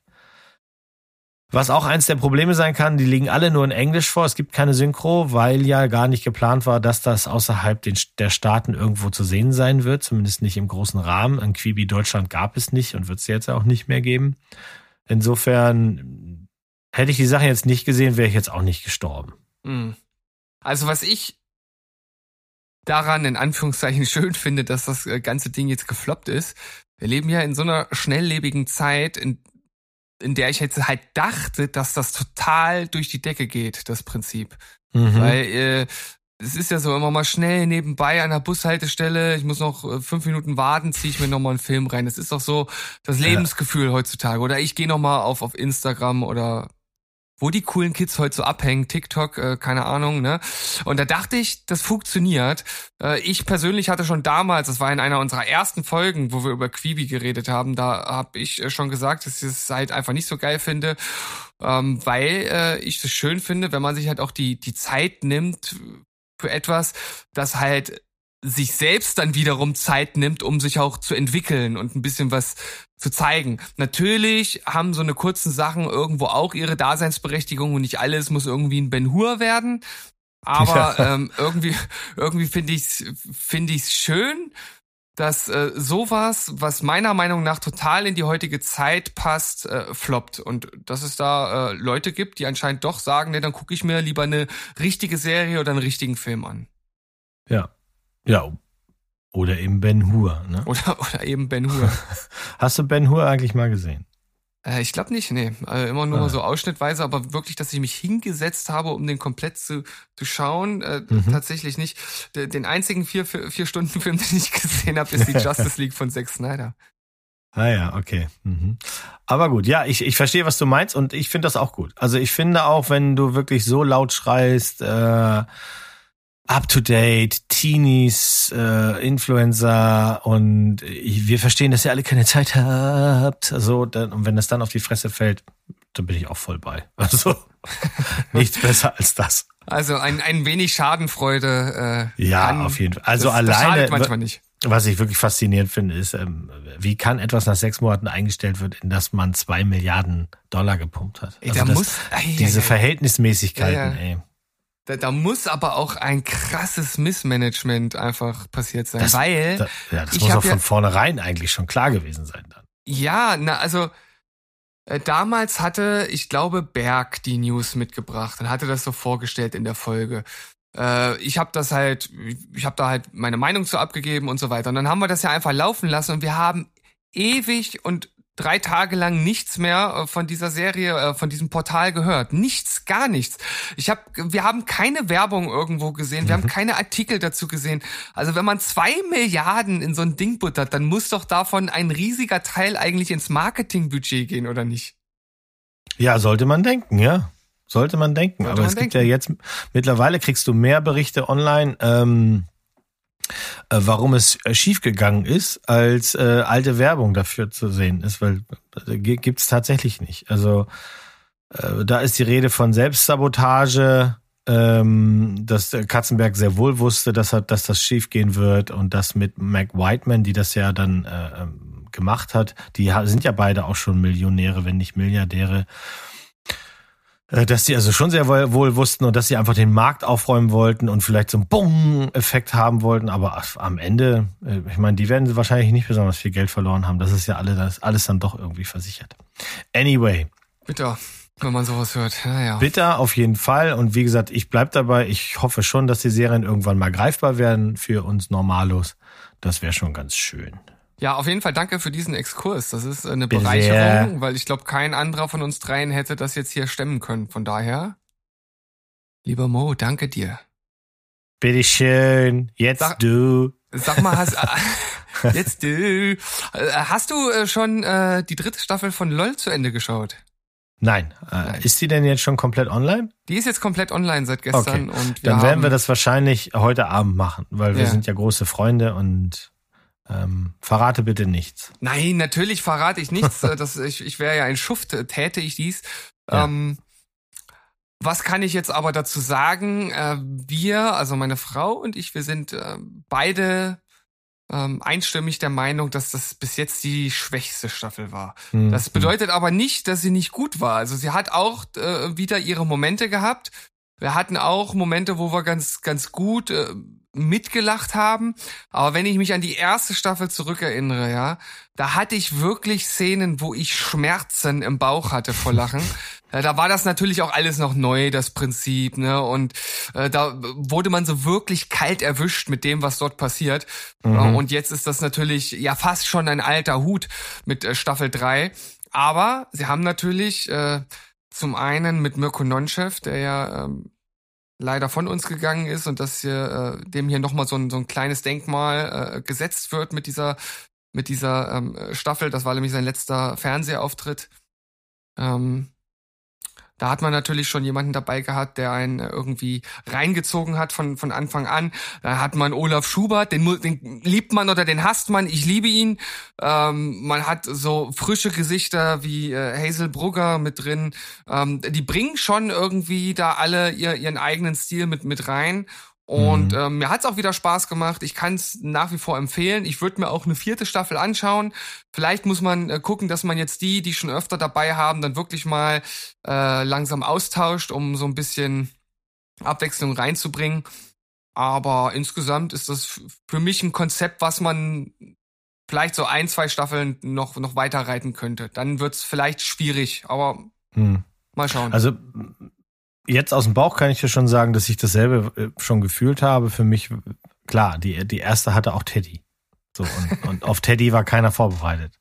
Was auch eins der Probleme sein kann, die liegen alle nur in Englisch vor. Es gibt keine Synchro, weil ja gar nicht geplant war, dass das außerhalb der Staaten irgendwo zu sehen sein wird. Zumindest nicht im großen Rahmen. Ein Quibi Deutschland gab es nicht und wird es jetzt auch nicht mehr geben. Insofern hätte ich die Sache jetzt nicht gesehen, wäre ich jetzt auch nicht gestorben. Hm. Also was ich daran in Anführungszeichen *laughs* schön finde, dass das äh, ganze Ding jetzt gefloppt ist. Wir leben ja in so einer schnelllebigen Zeit, in in der ich jetzt halt dachte, dass das total durch die Decke geht, das Prinzip. Mhm. Weil äh, es ist ja so immer mal schnell nebenbei an der Bushaltestelle, ich muss noch äh, fünf Minuten warten, ziehe ich mir nochmal einen Film rein. Das ist doch so das Lebensgefühl heutzutage. Oder ich gehe nochmal auf, auf Instagram oder wo die coolen Kids heute so abhängen, TikTok, äh, keine Ahnung, ne? Und da dachte ich, das funktioniert. Äh, ich persönlich hatte schon damals, das war in einer unserer ersten Folgen, wo wir über Quibi geredet haben, da habe ich äh, schon gesagt, dass ich es halt einfach nicht so geil finde, ähm, weil äh, ich es schön finde, wenn man sich halt auch die, die Zeit nimmt für etwas, das halt sich selbst dann wiederum Zeit nimmt, um sich auch zu entwickeln und ein bisschen was zu zeigen. Natürlich haben so eine kurzen Sachen irgendwo auch ihre Daseinsberechtigung und nicht alles muss irgendwie ein Ben Hur werden. Aber ja. *laughs* ähm, irgendwie, irgendwie finde ich es finde ich's schön, dass äh, sowas, was meiner Meinung nach total in die heutige Zeit passt, äh, floppt. Und dass es da äh, Leute gibt, die anscheinend doch sagen, nee, dann gucke ich mir lieber eine richtige Serie oder einen richtigen Film an. Ja, ja, oder eben Ben Hur. Ne? *laughs* Oder, oder eben Ben Hur. *laughs* Hast du Ben Hur eigentlich mal gesehen? Äh, ich glaube nicht, nee. Äh, immer nur ah. so ausschnittweise, aber wirklich, dass ich mich hingesetzt habe, um den komplett zu, zu schauen, äh, mhm. tatsächlich nicht. Den einzigen vier, vier Stunden Film, *laughs* den ich gesehen habe, ist die Justice League von Zack Snyder. Ah ja, okay. Mhm. Aber gut, ja, ich, ich verstehe, was du meinst und ich finde das auch gut. Also ich finde auch, wenn du wirklich so laut schreist, äh, up-to-date, Teenies, äh, Influencer und wir verstehen, dass ihr alle keine Zeit habt. Also, dann, und wenn das dann auf die Fresse fällt, dann bin ich auch voll bei. *laughs* Also nichts besser als das. Also ein, ein wenig Schadenfreude. Äh, ja, kann, auf jeden Fall. Also das, alleine. Das manchmal nicht. Was ich wirklich faszinierend finde, ist, ähm, wie kann etwas nach sechs Monaten eingestellt wird, in das man zwei Milliarden Dollar gepumpt hat. Ey, also das, muss, ey, diese ey, Verhältnismäßigkeiten, ey. Da, da muss aber auch ein krasses Missmanagement einfach passiert sein, das, weil da, ja, das muss auch von ja, vornherein eigentlich schon klar gewesen sein dann. Ja, na also äh, damals hatte, ich glaube, Berg die News mitgebracht und hatte das so vorgestellt in der Folge. Äh, ich habe das halt, ich habe da halt meine Meinung zu abgegeben und so weiter. Und dann haben wir das ja einfach laufen lassen und wir haben ewig und drei Tage lang nichts mehr äh, von dieser Serie, äh, von diesem Portal gehört. Nichts, gar nichts. Ich habe, wir haben keine Werbung irgendwo gesehen, wir mhm. haben keine Artikel dazu gesehen. Also wenn man zwei Milliarden in so ein Ding buttert, dann muss doch davon ein riesiger Teil eigentlich ins Marketingbudget gehen, oder nicht? Ja, sollte man denken, ja. Sollte man denken. Sollte Aber man es denken. gibt ja jetzt, mittlerweile kriegst du mehr Berichte online. Ähm äh, warum es äh, schiefgegangen ist, als äh, alte Werbung dafür zu sehen ist, weil äh, gibt's tatsächlich nicht. Also äh, da ist die Rede von Selbstsabotage, ähm, dass Katzenberg sehr wohl wusste, dass, er, dass das schiefgehen wird und das mit Mac Whiteman, die das ja dann äh, ähm, gemacht hat, die sind ja beide auch schon Millionäre, wenn nicht Milliardäre. Äh, dass sie also schon sehr wohl wussten und dass sie einfach den Markt aufräumen wollten und vielleicht so einen Bumm-Effekt haben wollten. Aber am Ende, äh, ich meine, die werden wahrscheinlich nicht besonders viel Geld verloren haben. Das ist ja alles, alles dann doch irgendwie versichert. Anyway. Bitte. Wenn man sowas hört, ja, ja. Bitter auf jeden Fall. Und wie gesagt, ich bleib dabei. Ich hoffe schon, dass die Serien irgendwann mal greifbar werden für uns Normalos. Das wäre schon ganz schön. Ja, auf jeden Fall danke für diesen Exkurs. Das ist eine Bereicherung, weil ich glaube, kein anderer von uns dreien hätte das jetzt hier stemmen können. Von daher, lieber Mo, danke dir. Bitteschön, jetzt sag, du. Sag mal, hast, *laughs* jetzt du. Hast du äh, schon äh, die dritte Staffel von LOL zu Ende geschaut? Nein. Äh, Nein. Ist die denn jetzt schon komplett online? Die ist jetzt komplett online seit gestern. Okay. Und Dann werden wir das wahrscheinlich heute Abend machen, weil wir ja. sind ja große Freunde und ähm, verrate bitte nichts. Nein, natürlich verrate ich nichts. *laughs* das, ich ich wäre ja ein Schuft, täte ich dies. Ja. Ähm, was kann ich jetzt aber dazu sagen? Äh, wir, also meine Frau und ich, wir sind äh, beide ähm, einstimmig der Meinung, dass das bis jetzt die schwächste Staffel war. Mhm. Das bedeutet aber nicht, dass sie nicht gut war. Also sie hat auch äh, wieder ihre Momente gehabt. Wir hatten auch Momente, wo wir ganz, ganz gut äh, mitgelacht haben. Aber wenn ich mich an die erste Staffel zurückerinnere, ja, da hatte ich wirklich Szenen, wo ich Schmerzen im Bauch hatte vor Lachen. *laughs* Da war das natürlich auch alles noch neu, das Prinzip, ne? Und äh, da wurde man so wirklich kalt erwischt mit dem, was dort passiert. Mhm. Und jetzt ist das natürlich ja fast schon ein alter Hut mit äh, Staffel 3. Aber sie haben natürlich äh, zum einen mit Mirko Nonchev, der ja ähm, leider von uns gegangen ist und dass hier äh, dem hier nochmal so ein, so ein kleines Denkmal äh, gesetzt wird mit dieser mit dieser ähm, Staffel. Das war nämlich sein letzter Fernsehauftritt. Ähm, da hat man natürlich schon jemanden dabei gehabt, der einen irgendwie reingezogen hat von, von Anfang an. Da hat man Olaf Schubert, den, den liebt man oder den hasst man. Ich liebe ihn. Ähm, man hat so frische Gesichter wie äh, Hazel Brugger mit drin. Ähm, die bringen schon irgendwie da alle ihr, ihren eigenen Stil mit, mit rein. Und mhm. ähm, mir hat's auch wieder Spaß gemacht. Ich kann es nach wie vor empfehlen. Ich würde mir auch eine vierte Staffel anschauen. Vielleicht muss man äh, gucken, dass man jetzt die, die schon öfter dabei haben, dann wirklich mal äh, langsam austauscht, um so ein bisschen Abwechslung reinzubringen. Aber insgesamt ist das für mich ein Konzept, was man vielleicht so ein, zwei Staffeln noch, noch weiter reiten könnte. Dann wird's vielleicht schwierig, aber hm. mal schauen. Also jetzt aus dem Bauch kann ich dir schon sagen, dass ich dasselbe äh, schon gefühlt habe. Für mich, klar, die, die erste hatte auch Teddy. So, und, *laughs* und auf Teddy war keiner vorbereitet.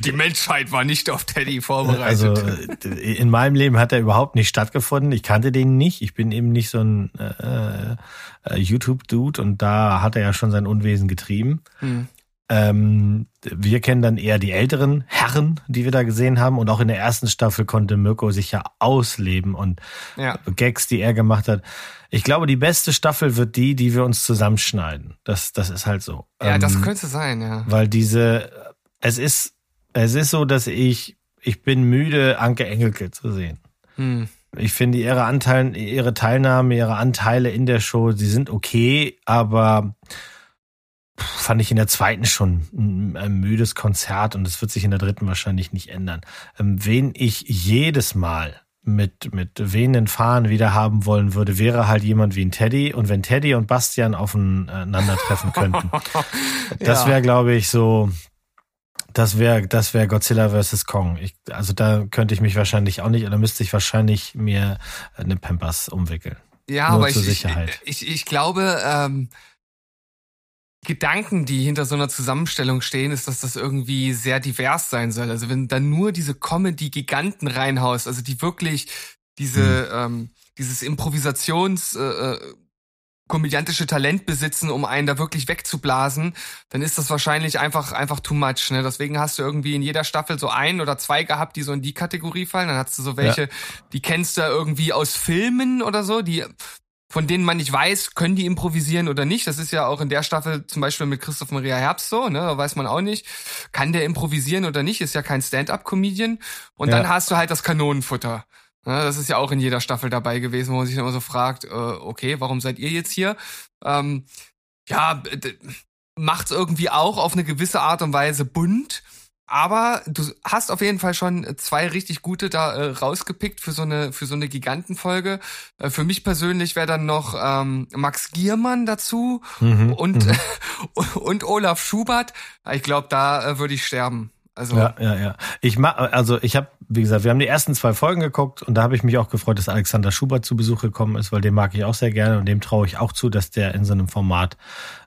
Die Menschheit war nicht auf Teddy vorbereitet. Also äh, in meinem Leben hat er überhaupt nicht stattgefunden. Ich kannte den nicht. Ich bin eben nicht so ein äh, äh, YouTube-Dude und da hat er ja schon sein Unwesen getrieben. Hm. Ähm, wir kennen dann eher die älteren Herren, die wir da gesehen haben. Und auch in der ersten Staffel konnte Mirko sich ja ausleben und ja. Gags, die er gemacht hat. Ich glaube, die beste Staffel wird die, die wir uns zusammenschneiden. Das, das ist halt so. Ja, ähm, das könnte sein, ja. Weil diese, es ist, es ist so, dass ich, ich bin müde, Anke Engelke zu sehen. Hm. Ich finde ihre Anteile, ihre Teilnahme, ihre Anteile in der Show, sie sind okay, aber fand ich in der zweiten schon ein, müdes Konzert und es wird sich in der dritten wahrscheinlich nicht ändern. Ähm, wen ich jedes Mal mit, mit wehenden Fahnen wieder haben wollen würde, wäre halt jemand wie ein Teddy. Und wenn Teddy und Bastian aufeinandertreffen könnten, *laughs* das wäre, glaube ich, so, das wäre, das wäre Godzilla vs. Kong. Ich, also da könnte ich mich wahrscheinlich auch nicht, oder müsste ich wahrscheinlich mir eine Pampers umwickeln. Ja, Nur aber ich, Sicherheit. ich, ich, ich glaube, ähm, Gedanken, die hinter so einer Zusammenstellung stehen, ist, dass das irgendwie sehr divers sein soll. Also wenn dann nur diese Comedy-Giganten reinhaust, also die wirklich diese, hm. ähm, dieses Improvisations- äh, äh, komödiantische Talent besitzen, um einen da wirklich wegzublasen, dann ist das wahrscheinlich einfach einfach too much. Ne? Deswegen hast du irgendwie in jeder Staffel so ein oder zwei gehabt, die so in die Kategorie fallen. Dann hast du so welche, ja. die kennst du irgendwie aus Filmen oder so, die von denen man nicht weiß, können die improvisieren oder nicht. Das ist ja auch in der Staffel zum Beispiel mit Christoph Maria Herbst so, ne? Da weiß man auch nicht, kann der improvisieren oder nicht, ist ja kein Stand-up-Comedian. Und ja. dann hast du halt das Kanonenfutter. Ne? Das ist ja auch in jeder Staffel dabei gewesen, wo man sich immer so fragt, äh, okay, warum seid ihr jetzt hier? Ähm, ja, macht's irgendwie auch auf eine gewisse Art und Weise bunt. Aber du hast auf jeden Fall schon zwei richtig gute da äh, rausgepickt für so eine für so eine Gigantenfolge. Äh, für mich persönlich wäre dann noch ähm, Max Giermann dazu mhm, und mhm. *laughs* und Olaf Schubert. Ich glaube, da äh, würde ich sterben. Also ja, ja, ja. Ich mach, also ich habe wie gesagt, wir haben die ersten zwei Folgen geguckt und da habe ich mich auch gefreut, dass Alexander Schubert zu Besuch gekommen ist, weil den mag ich auch sehr gerne und dem traue ich auch zu, dass der in so einem Format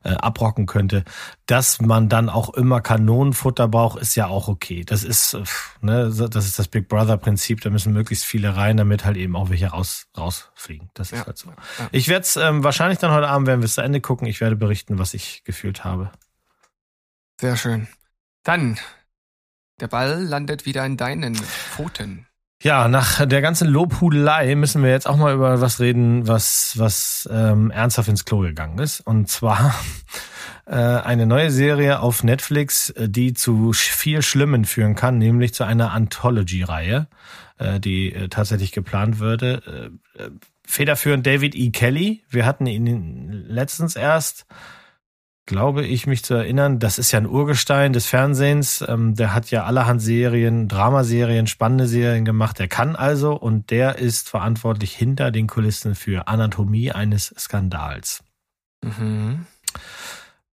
äh, abrocken könnte. Dass man dann auch immer Kanonenfutter braucht, ist ja auch okay. Das ist, ne, das ist das Big Brother Prinzip. Da müssen möglichst viele rein, damit halt eben auch welche raus rausfliegen. Das ist ja, halt so. Ja. Ich werde es ähm, wahrscheinlich dann heute Abend, werden wir es zu Ende gucken. Ich werde berichten, was ich gefühlt habe. Sehr schön. Dann der Ball landet wieder in deinen Pfoten. Ja, nach der ganzen Lobhudelei müssen wir jetzt auch mal über was reden, was, was ähm, ernsthaft ins Klo gegangen ist. Und zwar *laughs* äh, eine neue Serie auf Netflix, äh, die zu viel Schlimmen führen kann, nämlich zu einer Anthology-Reihe, äh, die äh, tatsächlich geplant würde. Äh, äh, federführend David E. Kelly. Wir hatten ihn letztens erst glaube ich, mich zu erinnern, das ist ja ein Urgestein des Fernsehens. Ähm, der hat ja allerhand Serien, Dramaserien, spannende Serien gemacht. Der kann also und der ist verantwortlich hinter den Kulissen für Anatomie eines Skandals. Mhm.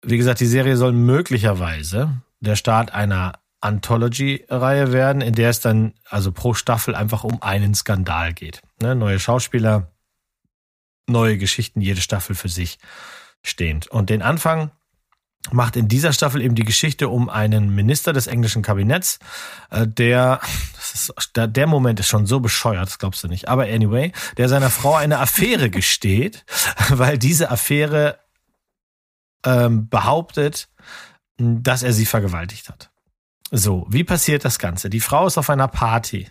Wie gesagt, die Serie soll möglicherweise der Start einer Anthology-Reihe werden, in der es dann also pro Staffel einfach um einen Skandal geht. Ne? Neue Schauspieler, neue Geschichten, jede Staffel für sich stehend. Und den Anfang macht in dieser Staffel eben die Geschichte um einen Minister des englischen Kabinetts, äh, der, ist, der Moment ist schon so bescheuert, das glaubst du nicht, aber anyway, der seiner Frau eine Affäre *laughs* gesteht, weil diese Affäre ähm, behauptet, dass er sie vergewaltigt hat. So, wie passiert das Ganze? Die Frau ist auf einer Party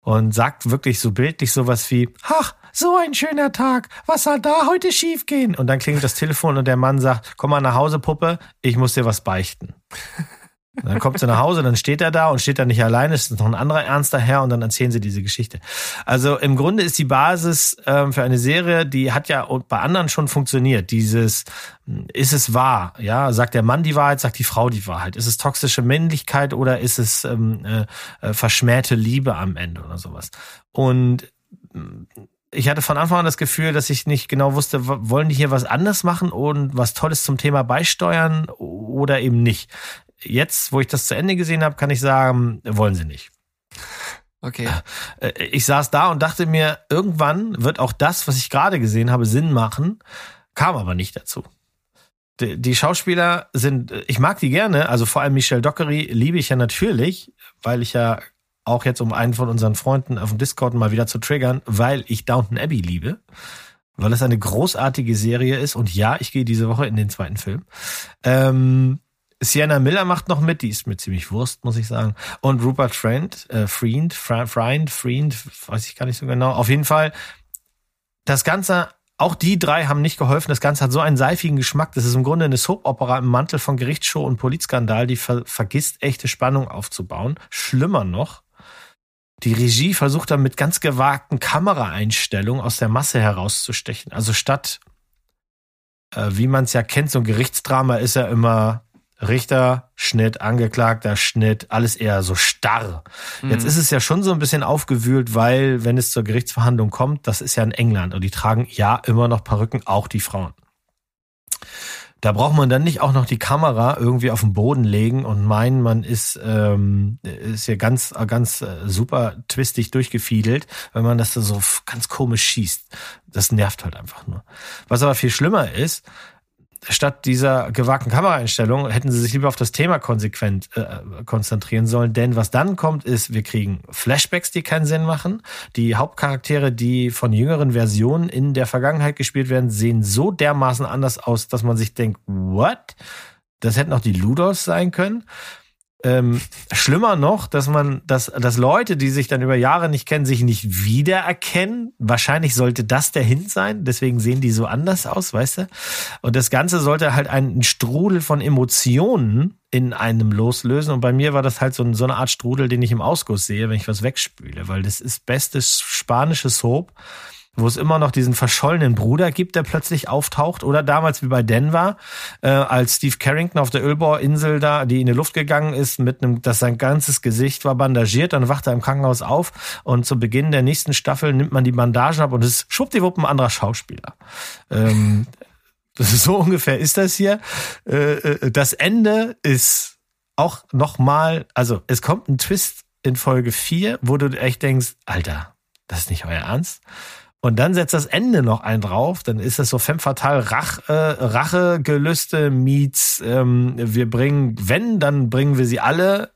und sagt wirklich so bildlich sowas wie, ach, so ein schöner Tag, was soll da heute schiefgehen? Und dann klingelt das Telefon und der Mann sagt, komm mal nach Hause, Puppe, ich muss dir was beichten. *laughs* Dann kommt sie nach Hause, dann steht er da und steht da nicht alleine, es ist noch ein anderer ernster Herr und dann erzählen sie diese Geschichte. Also im Grunde ist die Basis ähm, für eine Serie, die hat ja bei anderen schon funktioniert. Dieses, ist es wahr? Ja, sagt der Mann die Wahrheit, sagt die Frau die Wahrheit? Ist es toxische Männlichkeit oder ist es ähm, äh, äh verschmähte Liebe am Ende oder sowas? Und ich hatte von Anfang an das Gefühl, dass ich nicht genau wusste, wollen die hier was anders machen und was Tolles zum Thema beisteuern oder eben nicht. Jetzt, wo ich das zu Ende gesehen habe, kann ich sagen, wollen sie nicht. Okay. Äh, ich saß da und dachte mir, irgendwann wird auch das, was ich gerade gesehen habe, Sinn machen, kam aber nicht dazu. Die Schauspieler sind, ich mag die gerne, also vor allem Michelle Dockery liebe ich ja natürlich, weil ich ja auch jetzt um einen von unseren Freunden auf dem Discord mal wieder zu triggern, weil ich Downton Abbey liebe, weil es eine großartige Serie ist und ja, ich gehe diese Woche in den zweiten Film. Ähm, Sienna Miller macht noch mit, die ist mir ziemlich Wurst, muss ich sagen. Und Rupert Friend, äh, Friend, Friend, Friend, weiß ich gar nicht so genau. Auf jeden Fall, das Ganze, auch die drei haben nicht geholfen. Das Ganze hat so einen seifigen Geschmack. Das ist im Grunde eine Soap-Opera im Mantel von Gerichtsshow und Polizskandal, die ver vergisst, echte Spannung aufzubauen. Schlimmer noch, die Regie versucht dann mit ganz gewagten Kameraeinstellungen aus der Masse herauszustechen. Also statt, äh, wie man es ja kennt, so ein Gerichtsdrama ist ja immer Richter, Schnitt, Angeklagter, Schnitt, alles eher so starr. Mhm. Jetzt ist es ja schon so ein bisschen aufgewühlt, weil wenn es zur Gerichtsverhandlung kommt, das ist ja in England und die tragen ja immer noch Perücken, auch die Frauen. Da braucht man dann nicht auch noch die Kamera irgendwie auf den Boden legen und meinen, man ist, ähm, ist ja ganz, ganz äh, super twistig durchgefiedelt, wenn man das so ganz komisch schießt. Das nervt halt einfach nur. Was aber viel schlimmer ist, statt dieser gewagten Kameraeinstellung hätten sie sich lieber auf das Thema konsequent äh, konzentrieren sollen. Denn was dann kommt, ist, wir kriegen Flashbacks, die keinen Sinn machen. Die Hauptcharaktere, die von jüngeren Versionen in der Vergangenheit gespielt werden, sehen so dermaßen anders aus, dass man sich denkt, what? Das hätten auch die Ludos sein können. Ähm, schlimmer noch, dass man, dass, dass Leute, die sich dann über Jahre nicht kennen, sich nicht wiedererkennen. Wahrscheinlich sollte das der Hint sein. Deswegen sehen die so anders aus, weißt du? Und das Ganze sollte halt einen Strudel von Emotionen in einem loslösen. Und bei mir war das halt so, so eine Art Strudel, den ich im Ausguss sehe, wenn ich was wegspüle, weil das ist bestes spanisches Soap wo es immer noch diesen verschollenen Bruder gibt, der plötzlich auftaucht. Oder damals wie bei Denver, äh, als Steve Carrington auf der Ölbohrinsel da, die in die Luft gegangen ist, mit einem, dass sein ganzes Gesicht war bandagiert, dann wacht er im Krankenhaus auf und zu Beginn der nächsten Staffel nimmt man die Bandagen ab und es ist schwuppdiwupp ein anderer Schauspieler. Ähm, *laughs* so ungefähr ist das hier. Äh, äh, das Ende ist auch nochmal, also es kommt ein Twist in Folge 4, wo du echt denkst, Alter, das ist nicht euer Ernst. Und dann setzt das Ende noch ein drauf, dann ist es so femme fatal Rach, äh, Rachegelüste meets, ähm, wir bringen, wenn, dann bringen wir sie alle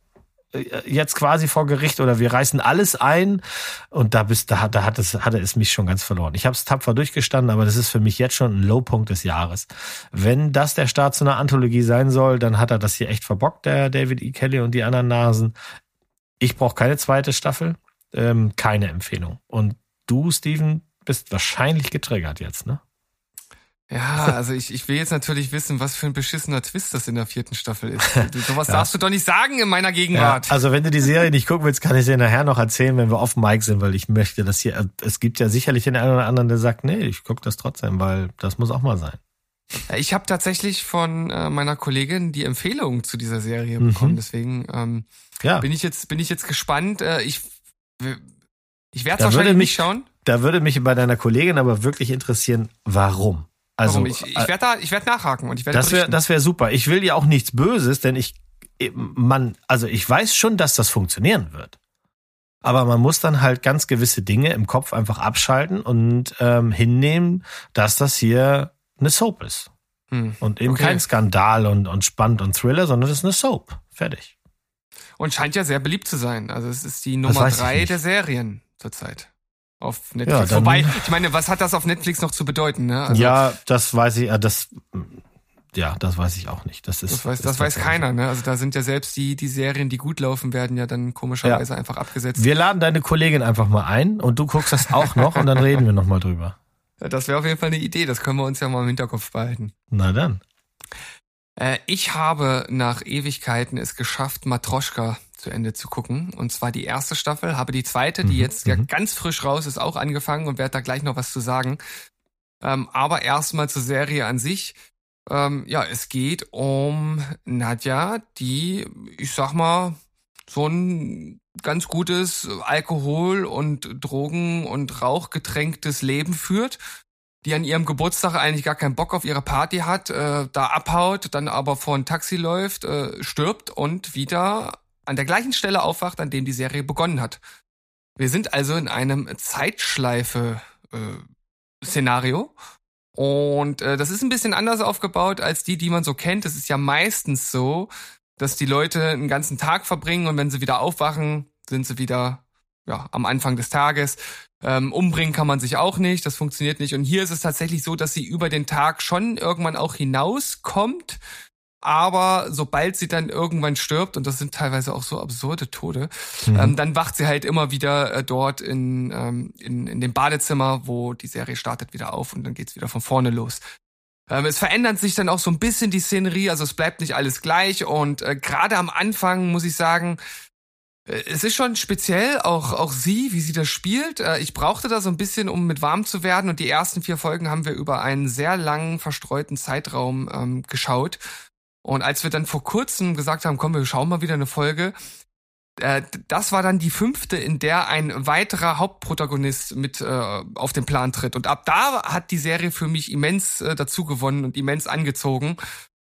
äh, jetzt quasi vor Gericht oder wir reißen alles ein und da bist da, da hat es hatte es mich schon ganz verloren. Ich habe es tapfer durchgestanden, aber das ist für mich jetzt schon ein Lowpunkt des Jahres. Wenn das der Start zu einer Anthologie sein soll, dann hat er das hier echt verbockt, der David E. Kelly und die anderen Nasen. Ich brauche keine zweite Staffel, ähm, keine Empfehlung. Und du, Steven, bist wahrscheinlich getriggert jetzt, ne? Ja, *laughs* also ich, ich will jetzt natürlich wissen, was für ein beschissener Twist das in der vierten Staffel ist. *laughs* Du, sowas ja. darfst du doch nicht sagen in meiner Gegenwart. Ja, also wenn du die Serie nicht gucken willst, kann ich dir nachher noch erzählen, wenn wir auf Mic sind, weil ich möchte das hier, es gibt ja sicherlich den einen oder anderen, der sagt, nee, ich gucke das trotzdem, weil das muss auch mal sein. Ich habe tatsächlich von äh, meiner Kollegin die Empfehlung zu dieser Serie mhm. bekommen, deswegen ähm, ja. bin ich jetzt bin ich jetzt gespannt. Äh, ich ich werde wahrscheinlich mich, nicht schauen. Da würde mich bei deiner Kollegin aber wirklich interessieren, warum. Also warum? ich, ich werde da, ich werde nachhaken und ich werde. Das wäre, das wäre super. Ich will ja auch nichts Böses, denn ich, man, also ich weiß schon, dass das funktionieren wird. Aber man muss dann halt ganz gewisse Dinge im Kopf einfach abschalten und ähm, hinnehmen, dass das hier eine Soap ist. Hm. Und eben okay. kein Skandal und, und spannend und Thriller, sondern das ist eine Soap. Fertig. Und scheint ja sehr beliebt zu sein. Also es ist die Nummer drei der Serien zurzeit auf Netflix. Ja, Wobei, ich meine, was hat das auf Netflix noch zu bedeuten? Ne? Also, ja, das weiß ich, das, ja, das weiß ich auch nicht. Das ist, das weiß, das weiß keiner. Ne? Also da sind ja selbst die die Serien, die gut laufen, werden ja dann komischerweise ja. einfach abgesetzt. Wir laden deine Kollegin einfach mal ein und du guckst das auch noch und dann reden wir noch mal drüber. Ja, das wäre auf jeden Fall eine Idee. Das können wir uns ja mal im Hinterkopf behalten. Na dann. Äh, ich habe nach Ewigkeiten es geschafft, Matroschka zu Ende zu gucken. Und zwar die erste Staffel, habe die zweite, die mhm, jetzt ja mhm. ganz frisch raus ist, auch angefangen und werde da gleich noch was zu sagen. Ähm, aber erstmal zur Serie an sich. Ähm, ja, es geht um Nadja, die, ich sag mal, so ein ganz gutes Alkohol- und Drogen- und Rauchgetränktes Leben führt die an ihrem Geburtstag eigentlich gar keinen Bock auf ihre Party hat, äh, da abhaut, dann aber vor ein Taxi läuft, äh, stirbt und wieder an der gleichen Stelle aufwacht, an dem die Serie begonnen hat. Wir sind also in einem Zeitschleife-Szenario. Äh, und äh, das ist ein bisschen anders aufgebaut als die, die man so kennt. Es ist ja meistens so, dass die Leute einen ganzen Tag verbringen und wenn sie wieder aufwachen, sind sie wieder ja, am Anfang des Tages. Ähm, umbringen kann man sich auch nicht, das funktioniert nicht. Und hier ist es tatsächlich so, dass sie über den Tag schon irgendwann auch hinauskommt. Aber sobald sie dann irgendwann stirbt, und das sind teilweise auch so absurde Tode, mhm. ähm, dann wacht sie halt immer wieder äh, dort in, ähm, in, in dem Badezimmer, wo die Serie startet, wieder auf und dann geht's wieder von vorne los. Ähm, es verändert sich dann auch so ein bisschen die Szenerie, also es bleibt nicht alles gleich. Und äh, gerade am Anfang muss ich sagen, äh, es ist schon speziell, auch, auch sie, wie sie das spielt. Äh, ich brauchte da so ein bisschen, um mit warm zu werden. Und die ersten vier Folgen haben wir über einen sehr langen, verstreuten Zeitraum ähm, geschaut. Und als wir dann vor kurzem gesagt haben, komm, wir schauen mal wieder eine Folge, äh, das war dann die fünfte, in der ein weiterer Hauptprotagonist mit äh, auf den Plan tritt. Und ab da hat die Serie für mich immens äh, dazu gewonnen und immens angezogen.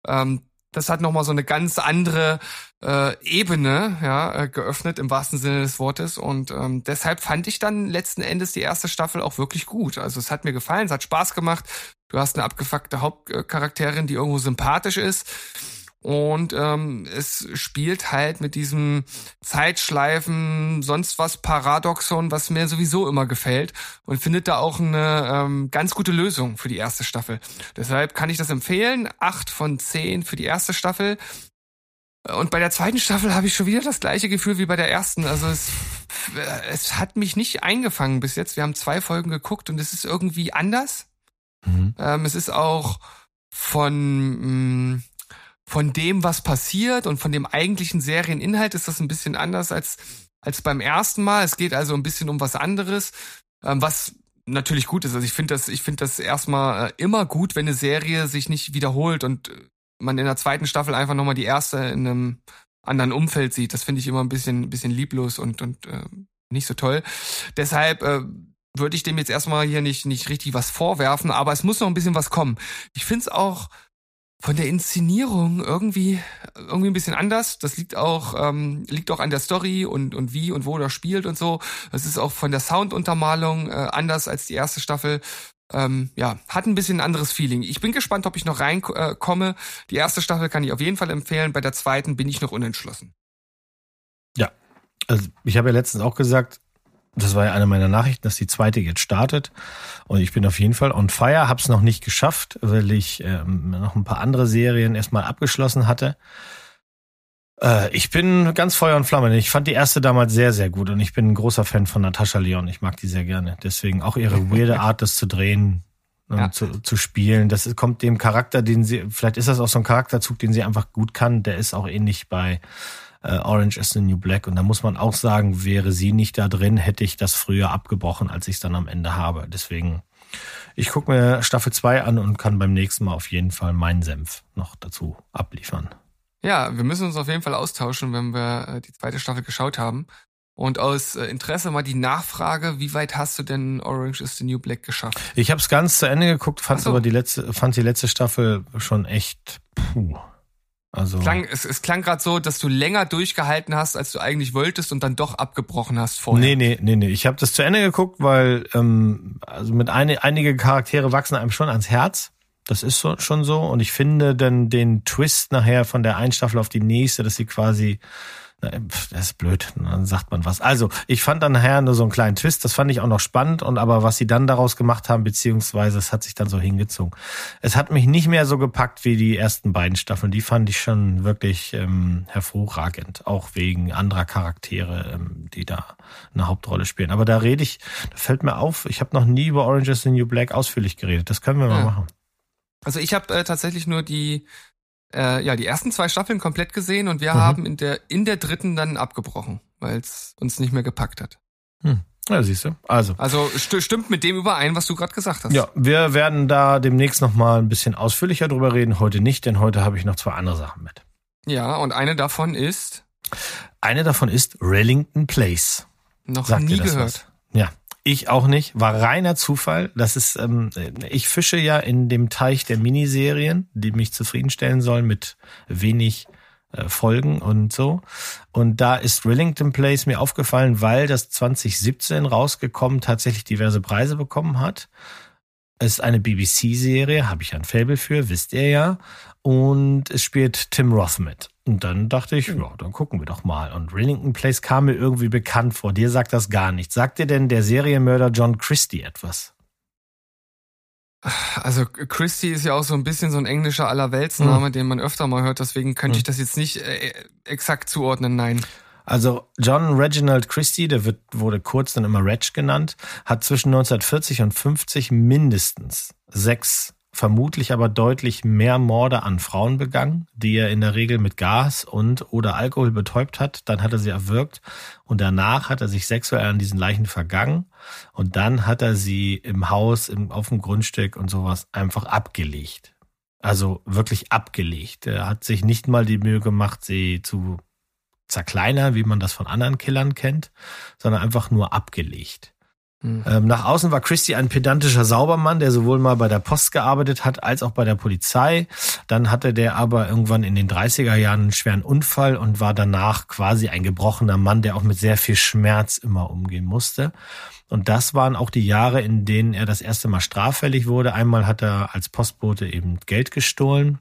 Ähm, das hat nochmal so eine ganz andere äh, Ebene ja, äh, geöffnet im wahrsten Sinne des Wortes. Und ähm, deshalb fand ich dann letzten Endes die erste Staffel auch wirklich gut. Also es hat mir gefallen, es hat Spaß gemacht. Du hast eine abgefuckte Hauptcharakterin, die irgendwo sympathisch ist. Und ähm, es spielt halt mit diesem Zeitschleifen, sonst was Paradoxon, was mir sowieso immer gefällt und findet da auch eine ähm, ganz gute Lösung für die erste Staffel. Deshalb kann ich das empfehlen. Acht von zehn für die erste Staffel. Und bei der zweiten Staffel habe ich schon wieder das gleiche Gefühl wie bei der ersten. Also es, es hat mich nicht eingefangen bis jetzt. Wir haben zwei Folgen geguckt und es ist irgendwie anders. Mhm. Ähm, es ist auch von mh, mm, von dem, was passiert und von dem eigentlichen Serieninhalt ist das ein bisschen anders als, als beim ersten Mal. Es geht also ein bisschen um was anderes, ähm, was natürlich gut ist. Also ich finde das, ich finde das erstmal äh, immer gut, wenn eine Serie sich nicht wiederholt und man in der zweiten Staffel einfach nochmal die erste in einem anderen Umfeld sieht. Das finde ich immer ein bisschen, ein bisschen lieblos und, und äh, nicht so toll. Deshalb äh, würde ich dem jetzt erstmal hier nicht, nicht richtig was vorwerfen, aber es muss noch ein bisschen was kommen. Ich finde es auch von der Inszenierung irgendwie irgendwie ein bisschen anders. Das liegt auch ähm, liegt auch an der Story und und wie und wo das spielt und so. Es ist auch von der Sounduntermalung äh, anders als die erste Staffel. Ähm, ja, hat ein bisschen ein anderes Feeling. Ich bin gespannt, ob ich noch reinkomme. Äh, die erste Staffel kann ich auf jeden Fall empfehlen. Bei der zweiten bin ich noch unentschlossen. Ja, also ich habe ja letztens auch gesagt, das war ja eine meiner Nachrichten, dass die zweite jetzt startet. Und ich bin auf jeden Fall on fire, hab's noch nicht geschafft, weil ich ähm, noch ein paar andere Serien erstmal abgeschlossen hatte. Äh, ich bin ganz Feuer und Flamme. Ich fand die erste damals sehr, sehr gut und ich bin ein großer Fan von Natascha Leon. Ich mag die sehr gerne. Deswegen auch ihre *laughs* weirde Art, das zu drehen und ja. zu, zu spielen. Das kommt dem Charakter, den sie, vielleicht ist das auch so ein Charakterzug, den sie einfach gut kann. Der ist auch ähnlich bei äh, Orange is the New Black. Und da muss man auch sagen, wäre sie nicht da drin, hätte ich das früher abgebrochen, als ich es dann am Ende habe. Deswegen, ich gucke mir Staffel 2 an und kann beim nächsten Mal auf jeden Fall meinen Senf noch dazu abliefern. Ja, wir müssen uns auf jeden Fall austauschen, wenn wir äh, die zweite Staffel geschaut haben. Und aus äh, Interesse mal die Nachfrage, wie weit hast du denn Orange is the New Black geschafft? Ich habe es ganz zu Ende geguckt, fand so. aber die letzte, fand die letzte Staffel schon echt puh. Also klang, es, es klang gerade so, dass du länger durchgehalten hast, als du eigentlich wolltest und dann doch abgebrochen hast vorher. Nee, nee, nee, nee. Ich habe das zu Ende geguckt, weil ähm, also mit eine, einige Charaktere wachsen einem schon ans Herz. Das ist so, schon so. Und ich finde dann den Twist nachher von der einen Staffel auf die nächste, dass sie quasi das ist blöd, dann sagt man was. Also, ich fand dann nachher nur so einen kleinen Twist, das fand ich auch noch spannend und aber was sie dann daraus gemacht haben, beziehungsweise es hat sich dann so hingezogen. Es hat mich nicht mehr so gepackt wie die ersten beiden Staffeln, die fand ich schon wirklich ähm, hervorragend, auch wegen anderer Charaktere, ähm, die da eine Hauptrolle spielen. Aber da rede ich, da fällt mir auf, ich habe noch nie über Orange is the New Black ausführlich geredet, das können wir mal machen. Also ich habe äh, tatsächlich nur die äh, ja, die ersten zwei Staffeln komplett gesehen und wir mhm. haben in der, in der dritten dann abgebrochen, weil es uns nicht mehr gepackt hat. Hm. Ja, siehst du. Also, also st stimmt mit dem überein, was du gerade gesagt hast. Ja, wir werden da demnächst noch mal ein bisschen ausführlicher drüber reden. Heute nicht, denn heute habe ich noch zwei andere Sachen mit. Ja, und eine davon ist? Eine davon ist Rellington Place. Noch Sagt nie gehört. Was? Ja, ich auch nicht, war reiner Zufall. Das ist, ähm, ich fische ja in dem Teich der Miniserien, die mich zufriedenstellen sollen mit wenig äh, Folgen und so. Und da ist Rillington Place mir aufgefallen, weil das 2017 rausgekommen tatsächlich diverse Preise bekommen hat. Es ist eine BBC-Serie, habe ich ein Fable für, wisst ihr ja. Und es spielt Tim Roth mit. Und dann dachte ich, hm. ja, dann gucken wir doch mal. Und Rillington Place kam mir irgendwie bekannt vor. Dir sagt das gar nichts. Sagt dir denn der Serienmörder John Christie etwas? Also Christie ist ja auch so ein bisschen so ein englischer Allerweltsname, hm. den man öfter mal hört. Deswegen könnte hm. ich das jetzt nicht äh, exakt zuordnen, nein. Also John Reginald Christie, der wird, wurde kurz dann immer Reg genannt, hat zwischen 1940 und 50 mindestens sechs vermutlich aber deutlich mehr Morde an Frauen begangen, die er in der Regel mit Gas und oder Alkohol betäubt hat. Dann hat er sie erwürgt und danach hat er sich sexuell an diesen Leichen vergangen und dann hat er sie im Haus, im, auf dem Grundstück und sowas einfach abgelegt. Also wirklich abgelegt. Er hat sich nicht mal die Mühe gemacht, sie zu zerkleinern, wie man das von anderen Killern kennt, sondern einfach nur abgelegt. Mhm. Ähm, nach außen war Christie ein pedantischer Saubermann, der sowohl mal bei der Post gearbeitet hat als auch bei der Polizei. Dann hatte der aber irgendwann in den 30er Jahren einen schweren Unfall und war danach quasi ein gebrochener Mann, der auch mit sehr viel Schmerz immer umgehen musste. Und das waren auch die Jahre, in denen er das erste Mal straffällig wurde. Einmal hat er als Postbote eben Geld gestohlen